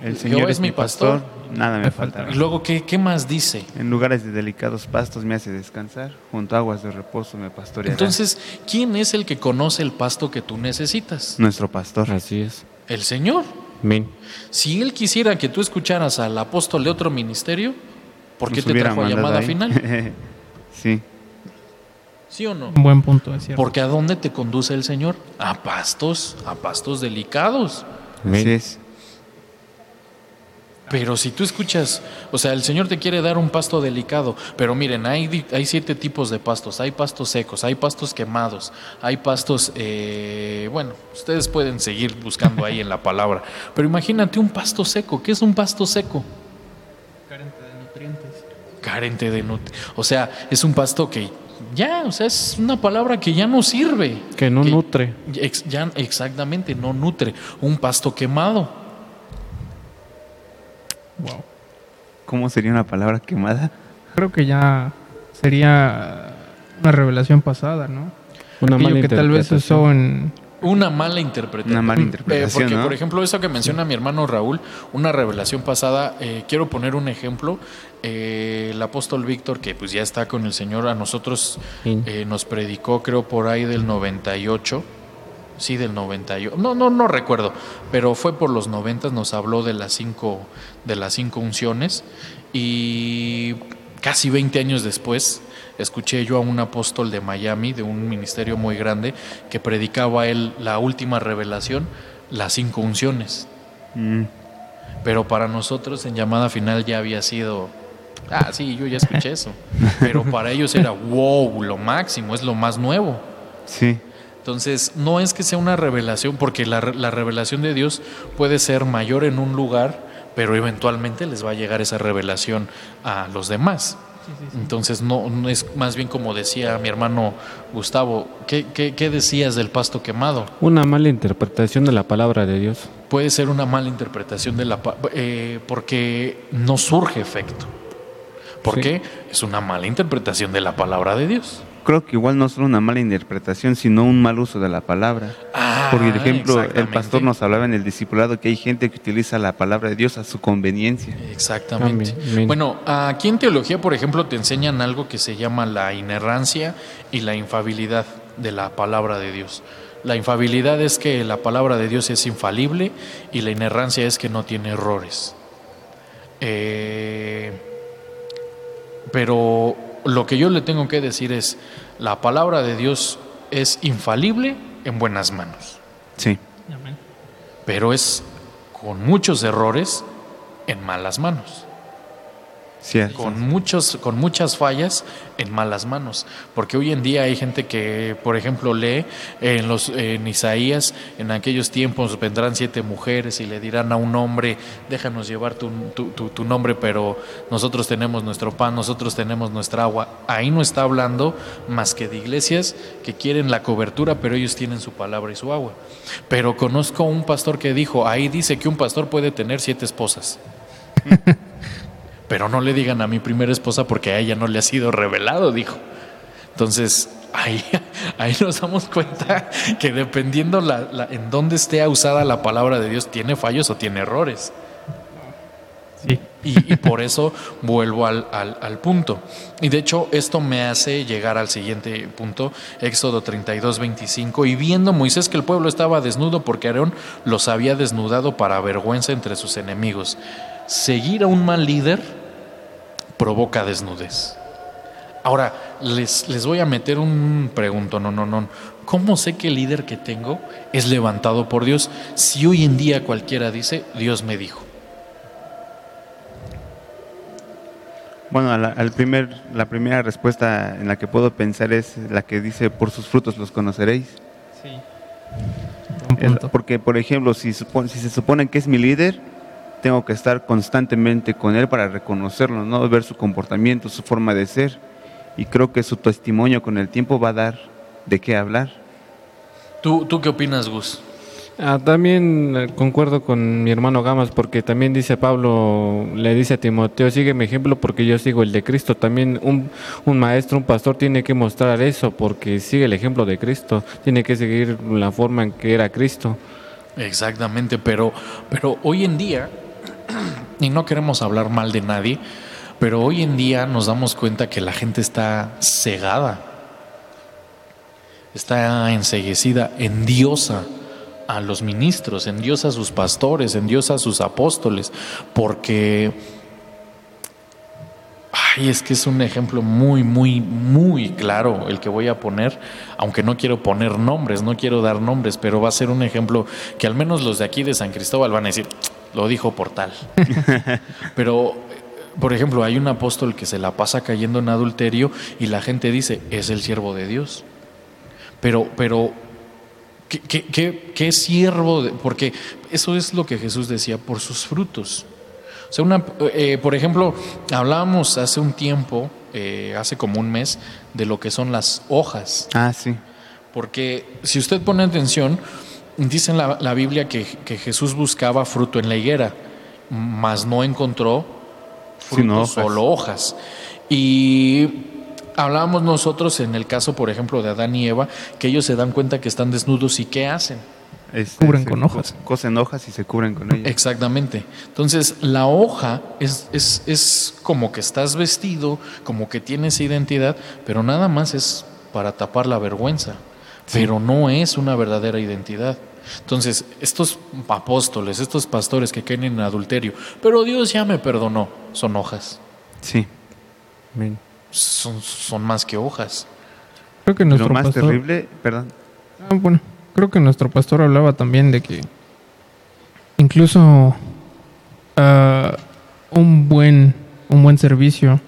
El Señor es mi pastor, nada me faltará. Y luego, ¿qué, qué más dice? En lugares de delicados pastos me hace descansar, junto a aguas de reposo me pastoreará. Entonces, ¿quién es el que conoce el pasto que tú necesitas? nuestro pastor. Así es. El Señor. Amén. Si Él quisiera que tú escucharas al apóstol de otro ministerio, ¿por qué Nos te trajo a llamada ahí. final? *laughs* sí, ¿Sí o no? Un buen punto, es cierto. Porque ¿a dónde te conduce el Señor? A pastos, a pastos delicados. Amén. así es. Pero si tú escuchas, o sea, el Señor te quiere dar un pasto delicado, pero miren, hay, hay siete tipos de pastos. Hay pastos secos, hay pastos quemados, hay pastos, eh, bueno, ustedes pueden seguir buscando ahí en la palabra. Pero imagínate un pasto seco. ¿Qué es un pasto seco? Carente de nutrientes. Carente de nutrientes. O sea, es un pasto que ya, o sea, es una palabra que ya no sirve. Que no nutre. Ex- ya, exactamente, no nutre. Un pasto quemado. Wow. ¿Cómo sería una palabra quemada? Creo que ya sería una revelación pasada, ¿no? Una Aquello mala que tal vez usó en... Una mala interpretación. Una mala Eh, interpretación, porque, ¿no? por ejemplo, eso que menciona mi hermano Raúl, una revelación pasada, eh, quiero poner un ejemplo. Eh, el apóstol Víctor, que pues ya está con el Señor, a nosotros Sí. eh, nos predicó, creo, por ahí del 98. Sí, del 98. No, no, no recuerdo, pero fue por los 90, nos habló de las cinco, de las cinco unciones. Y casi 20 años después, escuché yo a un apóstol de Miami, de un ministerio muy grande, que predicaba él la última revelación, las cinco unciones. Mm, Pero para nosotros en llamada final ya había sido, ah, sí, yo ya escuché eso. Pero para ellos era, wow, lo máximo, es lo más nuevo. sí, Entonces, no es que sea una revelación, porque la, la revelación de Dios puede ser mayor en un lugar, pero eventualmente les va a llegar esa revelación a los demás. Entonces, no, no es más bien como decía mi hermano Gustavo, ¿qué, qué, qué decías del pasto quemado? Una mala interpretación de la palabra de Dios. Puede ser una mala interpretación de la... eh, porque no surge efecto. ¿Por Sí. qué? Es una mala interpretación de la palabra de Dios. Creo que igual no solo una mala interpretación, sino un mal uso de la palabra. Ah, Por ejemplo, el pastor nos hablaba en el discipulado que hay gente que utiliza la palabra de Dios a su conveniencia. Exactamente. Amén, amén. Bueno, aquí en teología, por ejemplo, te enseñan algo que se llama la inerrancia y la infabilidad de la palabra de Dios. La infabilidad es que la palabra de Dios es infalible y la inerrancia es que no tiene errores. Eh, pero lo que yo le tengo que decir es, la palabra de Dios es infalible en buenas manos. Sí, Amén. pero es con muchos errores en malas manos, cierto. con muchos, con muchas fallas en malas manos, porque hoy en día hay gente que, por ejemplo, lee en los en Isaías, en aquellos tiempos vendrán siete mujeres y le dirán a un hombre, déjanos llevar tu, tu- tu- tu nombre, pero nosotros tenemos nuestro pan, nosotros tenemos nuestra agua. Ahí no está hablando más que de iglesias que quieren la cobertura, pero ellos tienen su palabra y su agua. Pero conozco un pastor que dijo, ahí dice que un pastor puede tener siete esposas. *laughs* Pero no le digan a mi primera esposa porque a ella no le ha sido revelado, dijo. Entonces, ahí, *laughs* ahí nos damos cuenta que dependiendo la, la- en dónde esté usada la palabra de Dios, tiene fallos o tiene errores. Sí. Y, y por eso vuelvo al, al- al punto. Y de hecho, esto me hace llegar al siguiente punto, Éxodo 32, 25. Y viendo Moisés que el pueblo estaba desnudo porque Aarón los había desnudado para vergüenza entre sus enemigos. Seguir a un mal líder provoca desnudez. Ahora, les, les voy a meter un pregunto, no, no, no. ¿Cómo sé que el líder que tengo es levantado por Dios? Si hoy en día cualquiera dice, Dios me dijo. Bueno, a la, al primer, la primera respuesta en la que puedo pensar es la que dice, por sus frutos los conoceréis. Sí. Porque, por ejemplo, si, si se supone que es mi líder, tengo que estar constantemente con él para reconocerlo, ¿no? Ver su comportamiento, su forma de ser. Y creo que su testimonio con el tiempo va a dar de qué hablar. ¿Tú, tú qué opinas, Gus? Ah, también eh, concuerdo con mi hermano Gamas porque también dice Pablo, le dice a Timoteo, sigue mi ejemplo porque yo sigo el de Cristo. También un, un maestro, un pastor tiene que mostrar eso porque sigue el ejemplo de Cristo, tiene que seguir la forma en que era Cristo. Exactamente, pero, pero hoy en día, *clears throat* y no queremos hablar mal de nadie, pero hoy en día nos damos cuenta que la gente está cegada, está enseguecida, endiosa a los ministros, en Dios a sus pastores, en Dios a sus apóstoles, porque ay, es que es un ejemplo muy, muy, muy claro el que voy a poner, aunque no quiero poner nombres, no quiero dar nombres, pero va a ser un ejemplo que al menos los de aquí de San Cristóbal van a decir, lo dijo por tal. *laughs* pero por ejemplo, hay un apóstol que se la pasa cayendo en adulterio y la gente dice, es el siervo de Dios. Pero, pero ¿Qué, qué, qué, qué siervo? de- porque eso es lo que Jesús decía, por sus frutos. O sea, una, eh, por ejemplo, hablábamos hace un tiempo, eh, hace como un mes, de lo que son las hojas. Ah, sí. Porque si usted pone atención, dice en la, la Biblia que, que Jesús buscaba fruto en la higuera, mas no encontró fruto, solo hojas. Y hablábamos nosotros en el caso, por ejemplo, de Adán y Eva, que ellos se dan cuenta que están desnudos y ¿qué hacen? Este, Cubren con co- hojas. Cosen hojas y se cubren con ellas. Exactamente. Entonces, la hoja es, es, es como que estás vestido, como que tienes identidad, pero nada más es para tapar la vergüenza, pero no es una verdadera identidad. Entonces, estos apóstoles, estos pastores que caen en adulterio, pero Dios ya me perdonó, son hojas, Sí. Son, son más que hojas. Creo que Lo nuestro más pastor, terrible, perdón. Ah, bueno, creo que nuestro pastor hablaba también de que incluso ah, un buen un buen servicio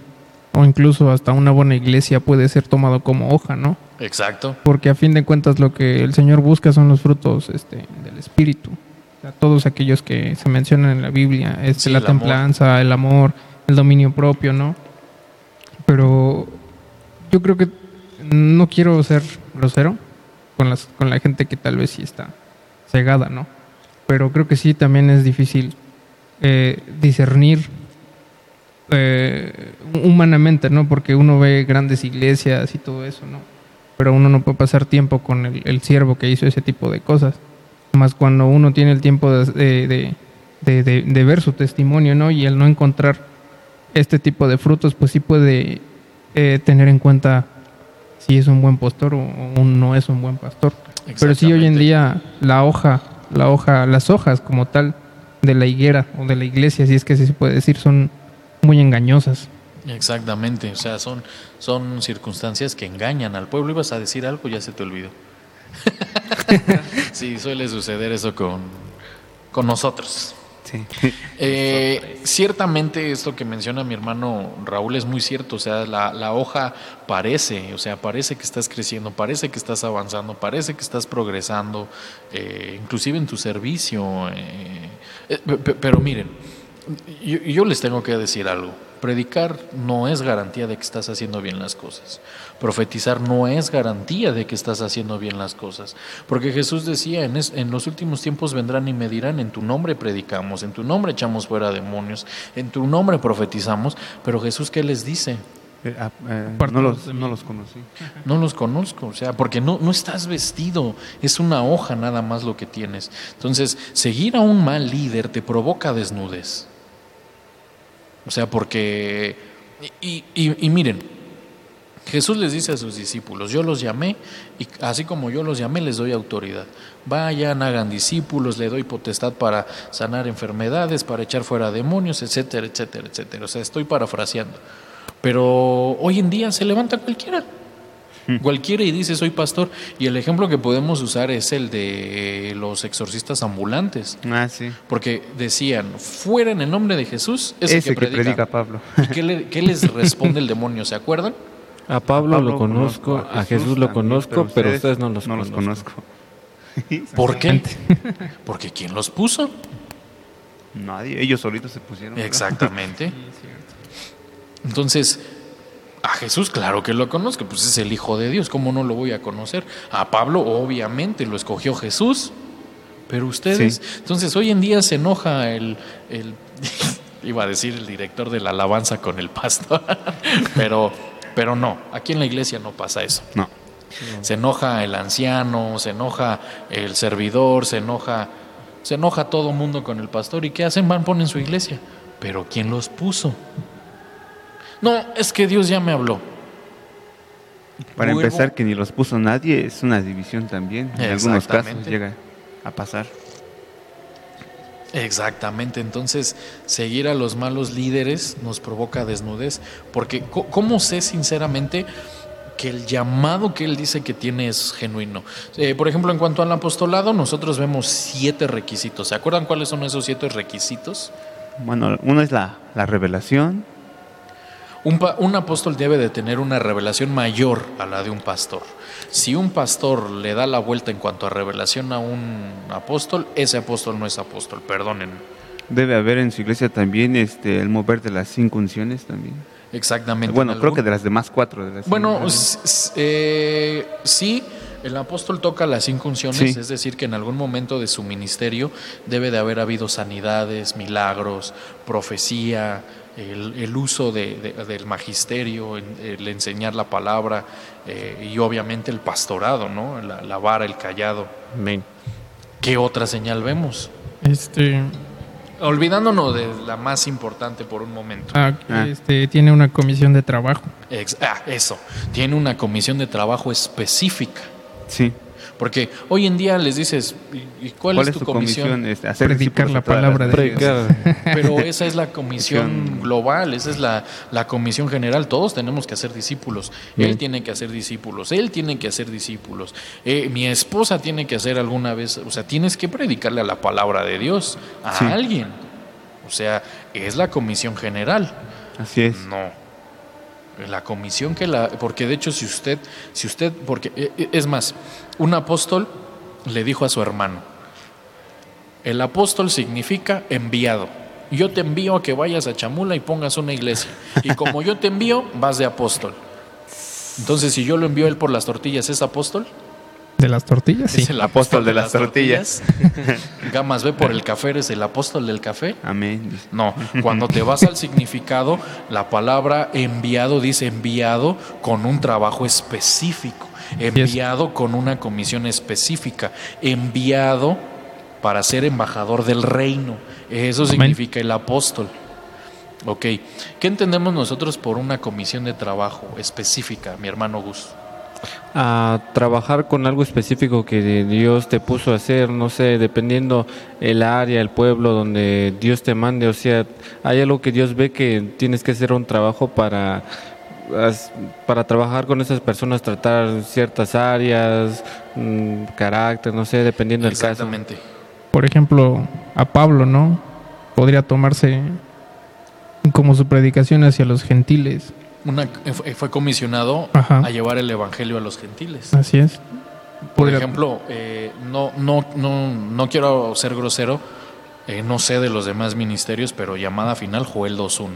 o incluso hasta una buena iglesia puede ser tomado como hoja, ¿no? Exacto. Porque a fin de cuentas lo que el Señor busca son los frutos este, del Espíritu. O sea, todos aquellos que se mencionan en la Biblia, este, Sí, la el amor. templanza, el amor, el dominio propio, ¿no? Pero yo creo que no quiero ser grosero con, las, con la gente que tal vez sí está cegada, ¿no? Pero creo que sí también es difícil eh, discernir eh, humanamente, ¿no? Porque uno ve grandes iglesias y todo eso, ¿no? Pero uno no puede pasar tiempo con el, el siervo que hizo ese tipo de cosas. Más cuando uno tiene el tiempo de, de, de- ver su testimonio, ¿no? Y el no encontrar este tipo de frutos, pues sí puede eh, tener en cuenta si es un buen pastor o, no es un buen pastor. Pero sí hoy en día la hoja, la hoja, las hojas como tal de la higuera o de la iglesia, si es que se puede decir, son muy engañosas. Exactamente, o sea, son, son circunstancias que engañan al pueblo. Ibas a decir algo, ya se te olvidó. *laughs* sí, suele suceder eso con, con nosotros. Eh, ciertamente esto que menciona mi hermano Raúl es muy cierto, o sea, la, la hoja parece, o sea, parece que estás creciendo, parece que estás avanzando, parece que estás progresando, eh, inclusive en tu servicio. eh, pe- pe- pero miren, yo, yo les tengo que decir algo. Predicar no es garantía de que estás haciendo bien las cosas. Profetizar no es garantía de que estás haciendo bien las cosas. Porque Jesús decía, en, es- en los últimos tiempos vendrán y me dirán, en tu nombre predicamos, en tu nombre echamos fuera demonios, en tu nombre profetizamos. Pero Jesús, ¿qué les dice? Eh, ah, eh, no, los, no conocí. No los conozco, o sea, porque no, no estás vestido, es una hoja nada más lo que tienes. Entonces, seguir a un mal líder te provoca desnudez. O sea, porque... Y, miren, Jesús les dice a sus discípulos, yo los llamé y así como yo los llamé les doy autoridad. Vayan, hagan discípulos, le doy potestad para sanar enfermedades, para echar fuera demonios, etcétera, etcétera, etcétera. O sea, estoy parafraseando. Pero hoy en día se levanta cualquiera. *laughs* Cualquiera y dice soy pastor. Y el ejemplo que podemos usar es el de los exorcistas ambulantes. Ah, sí. Porque decían, fuera en el nombre de Jesús, ese, Ese, que, predica. Pablo. ¿Y qué, le- qué les responde el demonio? ¿Se acuerdan? A Pablo, A lo conozco, a Jesús, lo conozco, pero ustedes no los no conozco. los conozco. *laughs* ¿Por qué? Porque ¿quién los puso? Nadie, ellos solitos se pusieron. ¿verdad? Exactamente. *laughs* Es. Entonces, a Jesús, claro que lo conozco, pues es el Hijo de Dios, ¿cómo no lo voy a conocer? A Pablo, obviamente, lo escogió Jesús, pero ustedes, Sí. entonces hoy en día se enoja el, el- *laughs* iba a decir el director de la alabanza con el pastor, *laughs* pero, pero no, aquí en la iglesia no pasa eso. No. Se enoja el anciano, se enoja el servidor, se enoja, se enoja todo mundo con el pastor. ¿Y qué hacen? Van, ponen su iglesia. Pero ¿quién los puso? No, es que Dios ya me habló. Para Vuelvo- empezar, que ni los puso nadie, es una división también. En algunos casos llega a pasar. Exactamente, entonces seguir a los malos líderes nos provoca desnudez, porque ¿cómo sé sinceramente que el llamado que él dice que tiene es genuino? Eh, por ejemplo, en cuanto al apostolado, nosotros vemos siete requisitos. ¿Se acuerdan cuáles son esos siete requisitos? Bueno, uno es la, la revelación, Un, apóstol debe de tener una revelación mayor a la de un pastor. Si un pastor le da la vuelta en cuanto a revelación a un apóstol, ese apóstol no es apóstol, perdonen. debe haber en su iglesia también este el mover de las cinco unciones también. Exactamente. Bueno, en creo algún- que de las demás cuatro. De las Bueno, eh, sí, el apóstol toca las cinco unciones, Sí. es decir, que en algún momento de su ministerio debe de haber habido sanidades, milagros, profecía, el, el uso de- de- del magisterio, el enseñar la palabra eh, y obviamente el pastorado, ¿no? La, la vara, el callado. Amén. ¿Qué otra señal vemos? Este, Olvidándonos de la más importante por un momento. ah, Ah. este, tiene una comisión de trabajo. Ex- ah, eso. Tiene una comisión de trabajo específica. Sí. Porque hoy en día les dices, ¿y cuál, es tu comisión? Este, hacer Predicar la palabra de Dios. Pero *laughs* esa es la comisión Comisión- global, esa es la, la comisión general. Todos tenemos que hacer discípulos. Él tiene que hacer discípulos, él tiene que hacer discípulos. Eh, mi esposa tiene que hacer alguna vez, o sea, tienes que predicarle a la palabra de Dios a Sí. alguien. O sea, es la comisión general. Así es. No. La comisión que la. Porque de hecho, si usted. Si usted. Porque. eh, eh, Es más, un apóstol le dijo a su hermano: El apóstol significa enviado. Yo te envío a que vayas a Chamula y pongas una iglesia. Y como yo te envío, vas de apóstol. Entonces, si yo lo envío él por las tortillas, ¿es apóstol? De las tortillas, sí. Es el Apóstol de las tortillas. *laughs* Gamas ve por el café, ¿eres el apóstol del café? Amén. No, cuando te vas al significado, la palabra enviado dice enviado con un trabajo específico, enviado con una comisión específica, enviado para ser embajador del reino. Eso Amén. significa el apóstol. Ok, ¿qué entendemos nosotros por una comisión de trabajo específica, mi hermano Gus? A trabajar con algo específico que Dios te puso a hacer, no sé, dependiendo el área, el pueblo donde Dios te mande, o sea, hay algo que Dios ve que tienes que hacer un trabajo para para trabajar con esas personas, tratar ciertas áreas, mm, carácter, no sé, dependiendo del caso. Exactamente. Por ejemplo, a Pablo, ¿no? Podría tomarse como su predicación hacia los gentiles. Una, fue fue comisionado Ajá. a llevar el evangelio a los gentiles. Así es. Por ejemplo, eh, no, no, no, no quiero ser grosero, eh, no sé de los demás ministerios, pero llamada final Joel 2.1.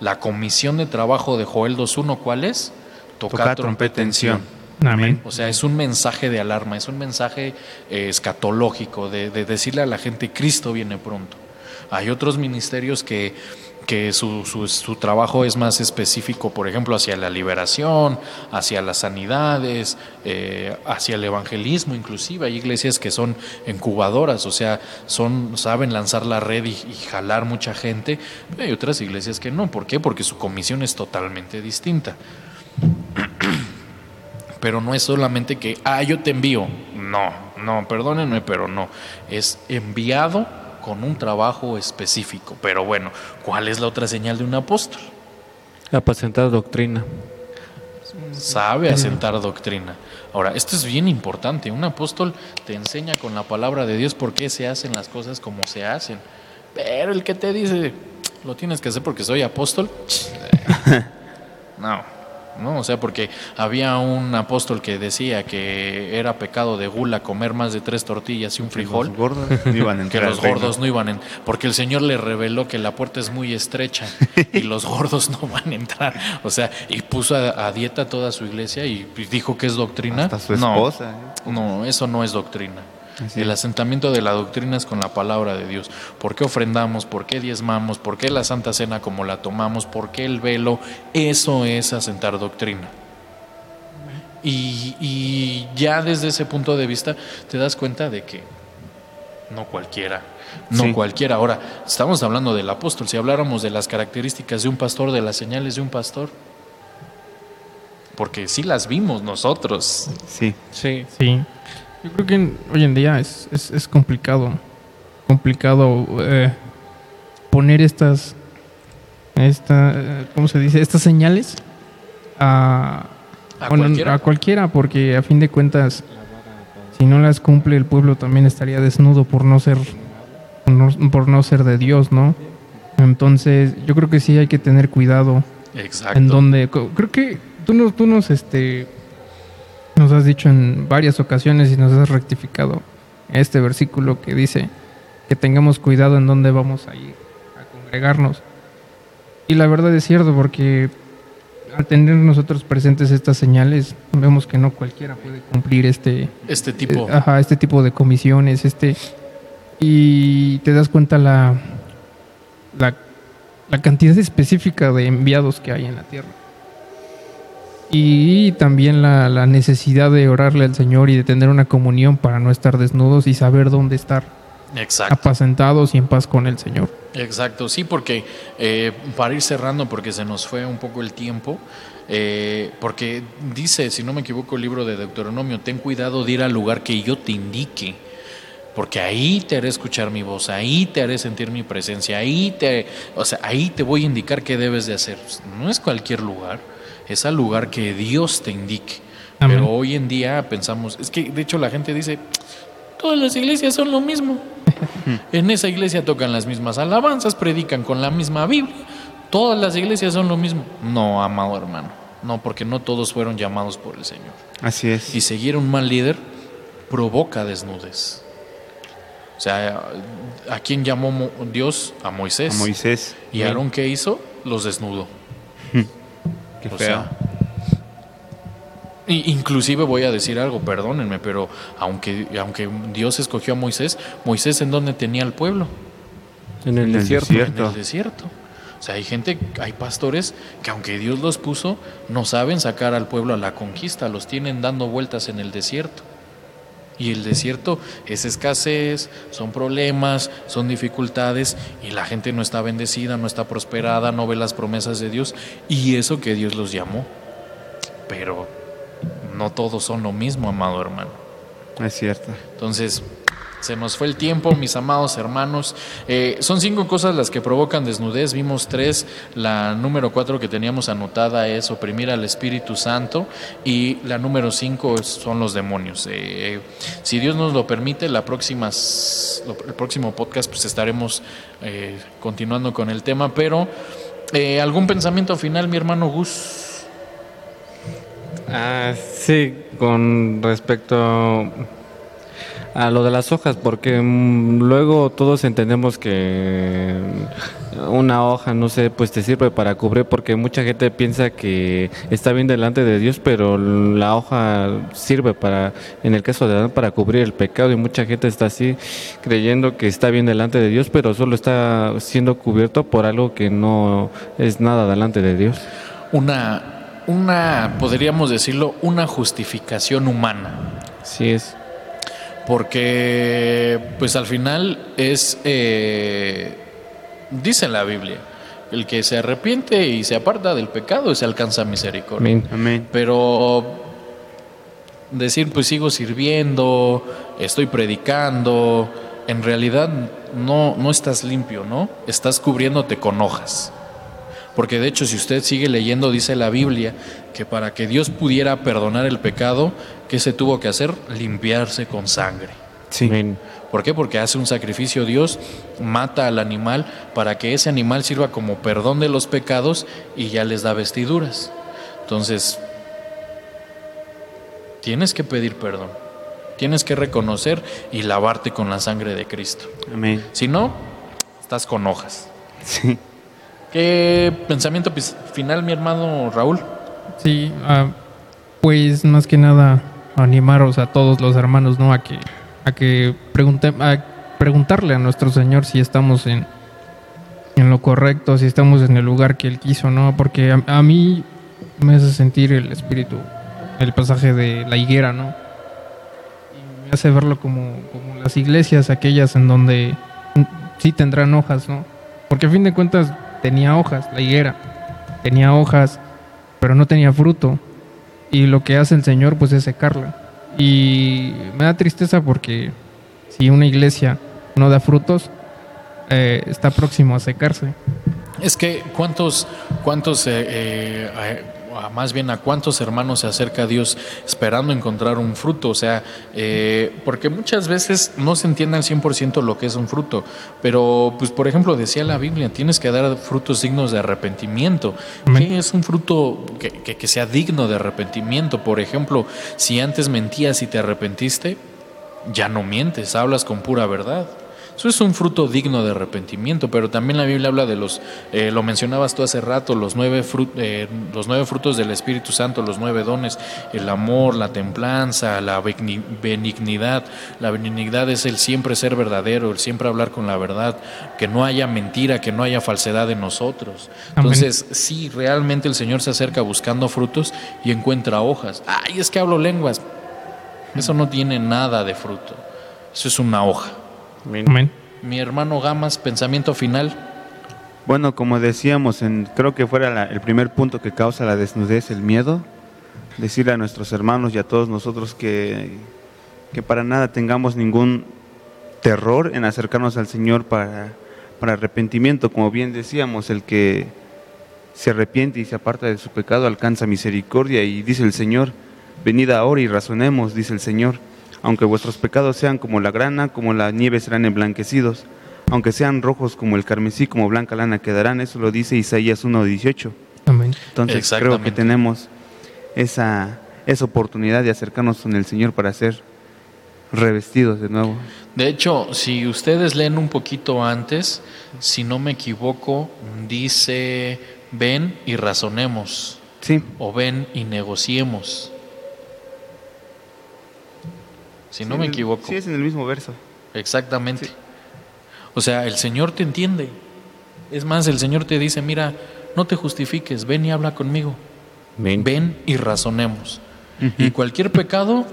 La comisión de trabajo de Joel 2.1, ¿cuál es? Tocar, Tocar trompeta en Sion. Amén. O sea, es un mensaje de alarma, es un mensaje eh, escatológico, de, de decirle a la gente, Cristo viene pronto. Hay otros ministerios que, que su, su- trabajo es más específico, por ejemplo, hacia la liberación, hacia las sanidades, eh, hacia el evangelismo inclusive. Hay iglesias que son incubadoras, o sea, son, saben lanzar la red y, y jalar mucha gente. Hay otras iglesias que no. ¿Por qué? Porque su comisión es totalmente distinta. *clears throat* Pero no es solamente que, ah, yo te envío. No, no, perdónenme, pero no. Es enviado con un trabajo específico. Pero bueno, ¿cuál es la otra señal de un apóstol? Apacentar doctrina. Sabe asentar doctrina. Ahora, esto es bien importante. Un apóstol te enseña con la palabra de Dios por qué se hacen las cosas como se hacen. Pero el que te dice, lo tienes que hacer porque soy apóstol, *laughs* no, ¿no? O sea, porque había un apóstol que decía que era pecado de gula comer más de tres tortillas y un frijol. Los gordos no iban a *laughs* que entrar al los reino. gordos no iban en, porque el Señor le reveló que la puerta es muy estrecha y los gordos no van a entrar. O sea, y puso a, a dieta toda su iglesia y dijo que es doctrina. Hasta su No, esposa. ¿eh? no, eso no es doctrina. Así el asentamiento de la doctrina es con la palabra de Dios. ¿Por qué ofrendamos? ¿Por qué diezmamos? ¿Por qué la Santa Cena como la tomamos? ¿Por qué el velo? Eso es asentar doctrina. Y, y ya desde ese punto de vista te das cuenta de que no cualquiera, no Sí. cualquiera. Ahora, estamos hablando del apóstol. Si habláramos de las características de un pastor, de las señales de un pastor, porque sí las vimos nosotros. Sí. Sí. Sí. Yo creo que hoy en día es, es, es complicado. Complicado eh, poner estas. Esta, ¿Cómo se dice? Estas señales a, A bueno, cualquiera. a cualquiera, porque a fin de cuentas, si no las cumple, el pueblo también estaría desnudo por no ser, por no, por no ser de Dios, ¿no? Entonces, yo creo que sí hay que tener cuidado Exacto. en donde creo que tú nos, tú nos, este, nos has dicho en varias ocasiones y nos has rectificado este versículo que dice que tengamos cuidado en dónde vamos a ir a congregarnos. Y la verdad es cierto porque al tener nosotros presentes estas señales vemos que no cualquiera puede cumplir este Este tipo. eh, ajá, este tipo de comisiones, este y te das cuenta la, la la cantidad específica de enviados que hay en la tierra. Y también la, la necesidad de orarle al Señor y de tener una comunión para no estar desnudos y saber dónde estar Exacto. apacentados y en paz con el Señor. Exacto, sí, porque eh, para ir cerrando, porque se nos fue un poco el tiempo, eh, porque dice, si no me equivoco, el libro de Deuteronomio, ten cuidado de ir al lugar que yo te indique, porque ahí te haré escuchar mi voz, ahí te haré sentir mi presencia, ahí te, o sea, ahí te voy a indicar qué debes de hacer. No es cualquier lugar, es al lugar que Dios te indique. Amén. Pero hoy en día pensamos, es que de hecho la gente dice, todas las iglesias son lo mismo. *laughs* En esa iglesia tocan las mismas alabanzas, predican con la misma Biblia. Todas las iglesias son lo mismo. No, amado hermano. No, porque no todos fueron llamados por el Señor. Así es. Y seguir un mal líder provoca desnudez. O sea, ¿a quién llamó Dios? A Moisés. A Moisés. ¿Y Aarón qué hizo? Los desnudó. Qué O feo. sea, inclusive voy a decir algo, perdónenme, pero aunque, aunque Dios escogió a Moisés, Moisés en dónde tenía al pueblo? En el En el desierto. desierto. En el desierto. O sea, hay gente, hay pastores que aunque Dios los puso, no saben sacar al pueblo a la conquista, los tienen dando vueltas en el desierto. Y el desierto es escasez, son problemas, son dificultades y la gente no está bendecida, no está prosperada, no ve las promesas de Dios y eso que Dios los llamó. Pero no todos son lo mismo, amado hermano. Es cierto. Entonces, se nos fue el tiempo, mis amados hermanos. Eh, son cinco cosas las que provocan desnudez. Vimos tres. La número cuatro que teníamos anotada es oprimir al Espíritu Santo. Y la número cinco son los demonios. Eh, si Dios nos lo permite, la próxima, el próximo podcast pues estaremos eh, continuando con el tema. Pero, ¿algún pensamiento final, mi hermano Gus? Ah, sí, con respecto a lo de las hojas, porque mm, luego todos entendemos que una hoja, no sé, pues te sirve para cubrir, porque mucha gente piensa que está bien delante de Dios, pero la hoja sirve para, en el caso de Adán, para cubrir el pecado, y mucha gente está así creyendo que está bien delante de Dios, pero solo está siendo cubierto por algo que no es nada delante de Dios. Una, una, podríamos decirlo, una justificación humana. Sí es. Porque, pues al final es, eh, dice en la Biblia, el que se arrepiente y se aparta del pecado se alcanza misericordia. Amén. Amén. Pero decir, pues sigo sirviendo, estoy predicando, en realidad no, no estás limpio, ¿no? Estás cubriéndote con hojas. Porque de hecho, si usted sigue leyendo, dice la Biblia que para que Dios pudiera perdonar el pecado, ¿qué se tuvo que hacer? Limpiarse con sangre. Sí. Amén. ¿Por qué? Porque hace un sacrificio Dios, mata al animal para que ese animal sirva como perdón de los pecados y ya les da vestiduras. Entonces, tienes que pedir perdón. Tienes que reconocer y lavarte con la sangre de Cristo. Amén. Si no, estás con hojas. Sí. ¿Qué pensamiento final, mi hermano Raúl? Sí, ah, pues más que nada animaros a todos los hermanos, ¿no? A que, a que pregunte, a preguntarle a nuestro Señor si estamos en, en lo correcto, si estamos en el lugar que Él quiso, ¿no? Porque a, a mí me hace sentir el espíritu, el pasaje de la higuera, ¿no? Y me hace verlo como, como las iglesias, aquellas en donde mm, sí tendrán hojas, ¿no? Porque a fin de cuentas tenía hojas, la higuera, tenía hojas, pero no tenía fruto. Y lo que hace el Señor pues es secarla. Y me da tristeza porque si una iglesia no da frutos, eh, está próximo a secarse. Es que cuántos, cuántos, eh, eh, a- más bien a cuántos hermanos se acerca a Dios esperando encontrar un fruto, o sea, eh, porque muchas veces no se entiende al 100% lo que es un fruto, pero pues por ejemplo decía la Biblia, tienes que dar frutos dignos de arrepentimiento. ¿Qué es un fruto que, que- que sea digno de arrepentimiento? Por ejemplo, si antes mentías y te arrepentiste, ya no mientes, hablas con pura verdad. Eso es un fruto digno de arrepentimiento, pero también la Biblia habla de los, eh, lo mencionabas tú hace rato, los nueve, fru- eh, los nueve frutos del Espíritu Santo, los nueve dones, el amor, la templanza, la benignidad. La benignidad es el siempre ser verdadero, el siempre hablar con la verdad, que no haya mentira, que no haya falsedad en nosotros. Amén. Entonces, sí, realmente el Señor se acerca buscando frutos y encuentra hojas. Ay, es que hablo lenguas. Eso no tiene nada de fruto. Eso es una hoja. Amén. Mi hermano Gamas, pensamiento final. Bueno, como decíamos, en, creo que fuera la- el primer punto que causa la desnudez, el miedo. Decirle a nuestros hermanos y a todos nosotros que, que para nada tengamos ningún terror en acercarnos al Señor para, para arrepentimiento. Como bien decíamos, el que se arrepiente y se aparta de su pecado alcanza misericordia y dice el Señor, venid ahora y razonemos, dice el Señor. Aunque vuestros pecados sean como la grana, como la nieve serán emblanquecidos. Aunque sean rojos como el carmesí, como blanca lana quedarán. Eso lo dice Isaías 1.18. Amén. Entonces creo que tenemos esa, esa oportunidad de acercarnos con el Señor para ser revestidos de nuevo. De hecho, si ustedes leen un poquito antes, si no me equivoco, dice, ven y razonemos, Sí, o ven y negociemos. Si no me el- equivoco. Sí, es en el mismo verso. Exactamente. O sea, el Señor te entiende. Es más, el Señor te dice, mira, no te justifiques, ven y habla conmigo. Ven y razonemos. Y cualquier pecado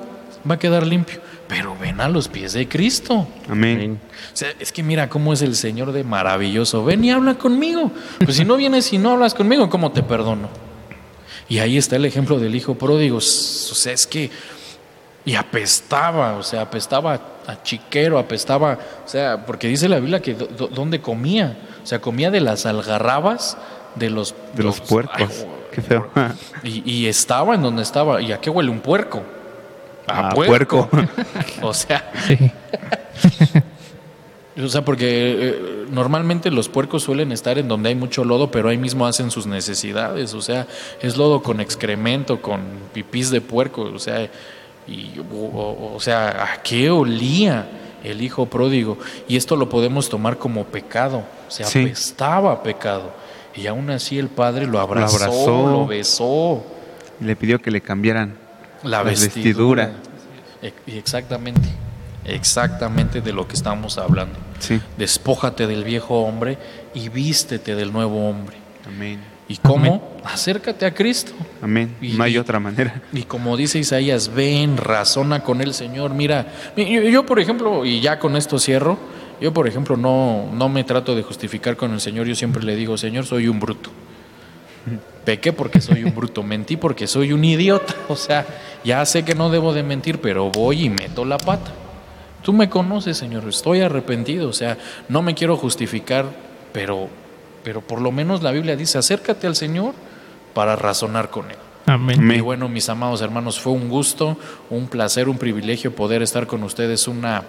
va a quedar limpio. Pero ven a los pies de Cristo. Amén. O sea, es que mira cómo es el Señor de maravilloso. Ven y habla conmigo. Pues si no vienes y no hablas conmigo, ¿cómo te perdono? Y ahí está el ejemplo del hijo pródigo. O sea, es que. Y apestaba, o sea, apestaba a chiquero, apestaba. O sea, porque dice la Biblia que do- ¿dónde comía? O sea, comía de las algarrabas de los. De los puercos. ay, Qué feo. y, y estaba en donde estaba. ¿Y a qué huele un puerco? A Ah, puerco. *laughs* o sea, Sí. *laughs* o sea, porque eh, normalmente los puercos suelen estar en donde hay mucho lodo, pero ahí mismo hacen sus necesidades. O sea, es lodo con excremento, con pipís de puerco. O sea, y, o, sea, ¿a qué olía el hijo pródigo? Y esto lo podemos tomar como pecado. O sea, Sí. apestaba a pecado. Y aún así el padre lo abrazó, lo, abrazó. besó. Le pidió que le cambiaran La la vestidura. vestidura. E- Exactamente. Exactamente de lo que estamos hablando. Sí. Despójate del viejo hombre y vístete del nuevo hombre. Amén. ¿Y cómo? Acércate a Cristo. Amén. Y- no hay otra manera. Y como dice Isaías, ven, razona con el Señor. Mira, mi- yo, yo, por ejemplo, y ya con esto cierro, yo por ejemplo no, no me trato de justificar con el Señor, yo siempre le digo, Señor, soy un bruto. Pequé porque soy un bruto, mentí porque soy un idiota. *laughs* O sea, ya sé que no debo de mentir, pero voy y meto la pata. Tú me conoces, Señor, estoy arrepentido. O sea, no me quiero justificar, pero, pero por lo menos la Biblia dice, acércate al Señor para razonar con Él. Amén. Y bueno, mis amados hermanos, fue un gusto, un placer, un privilegio poder estar con ustedes una,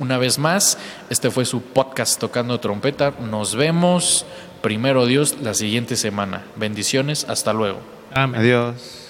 una vez más. Este fue su podcast Tocando Trompeta. Nos vemos, primero Dios, la siguiente semana. Bendiciones, hasta luego. Amén. Adiós.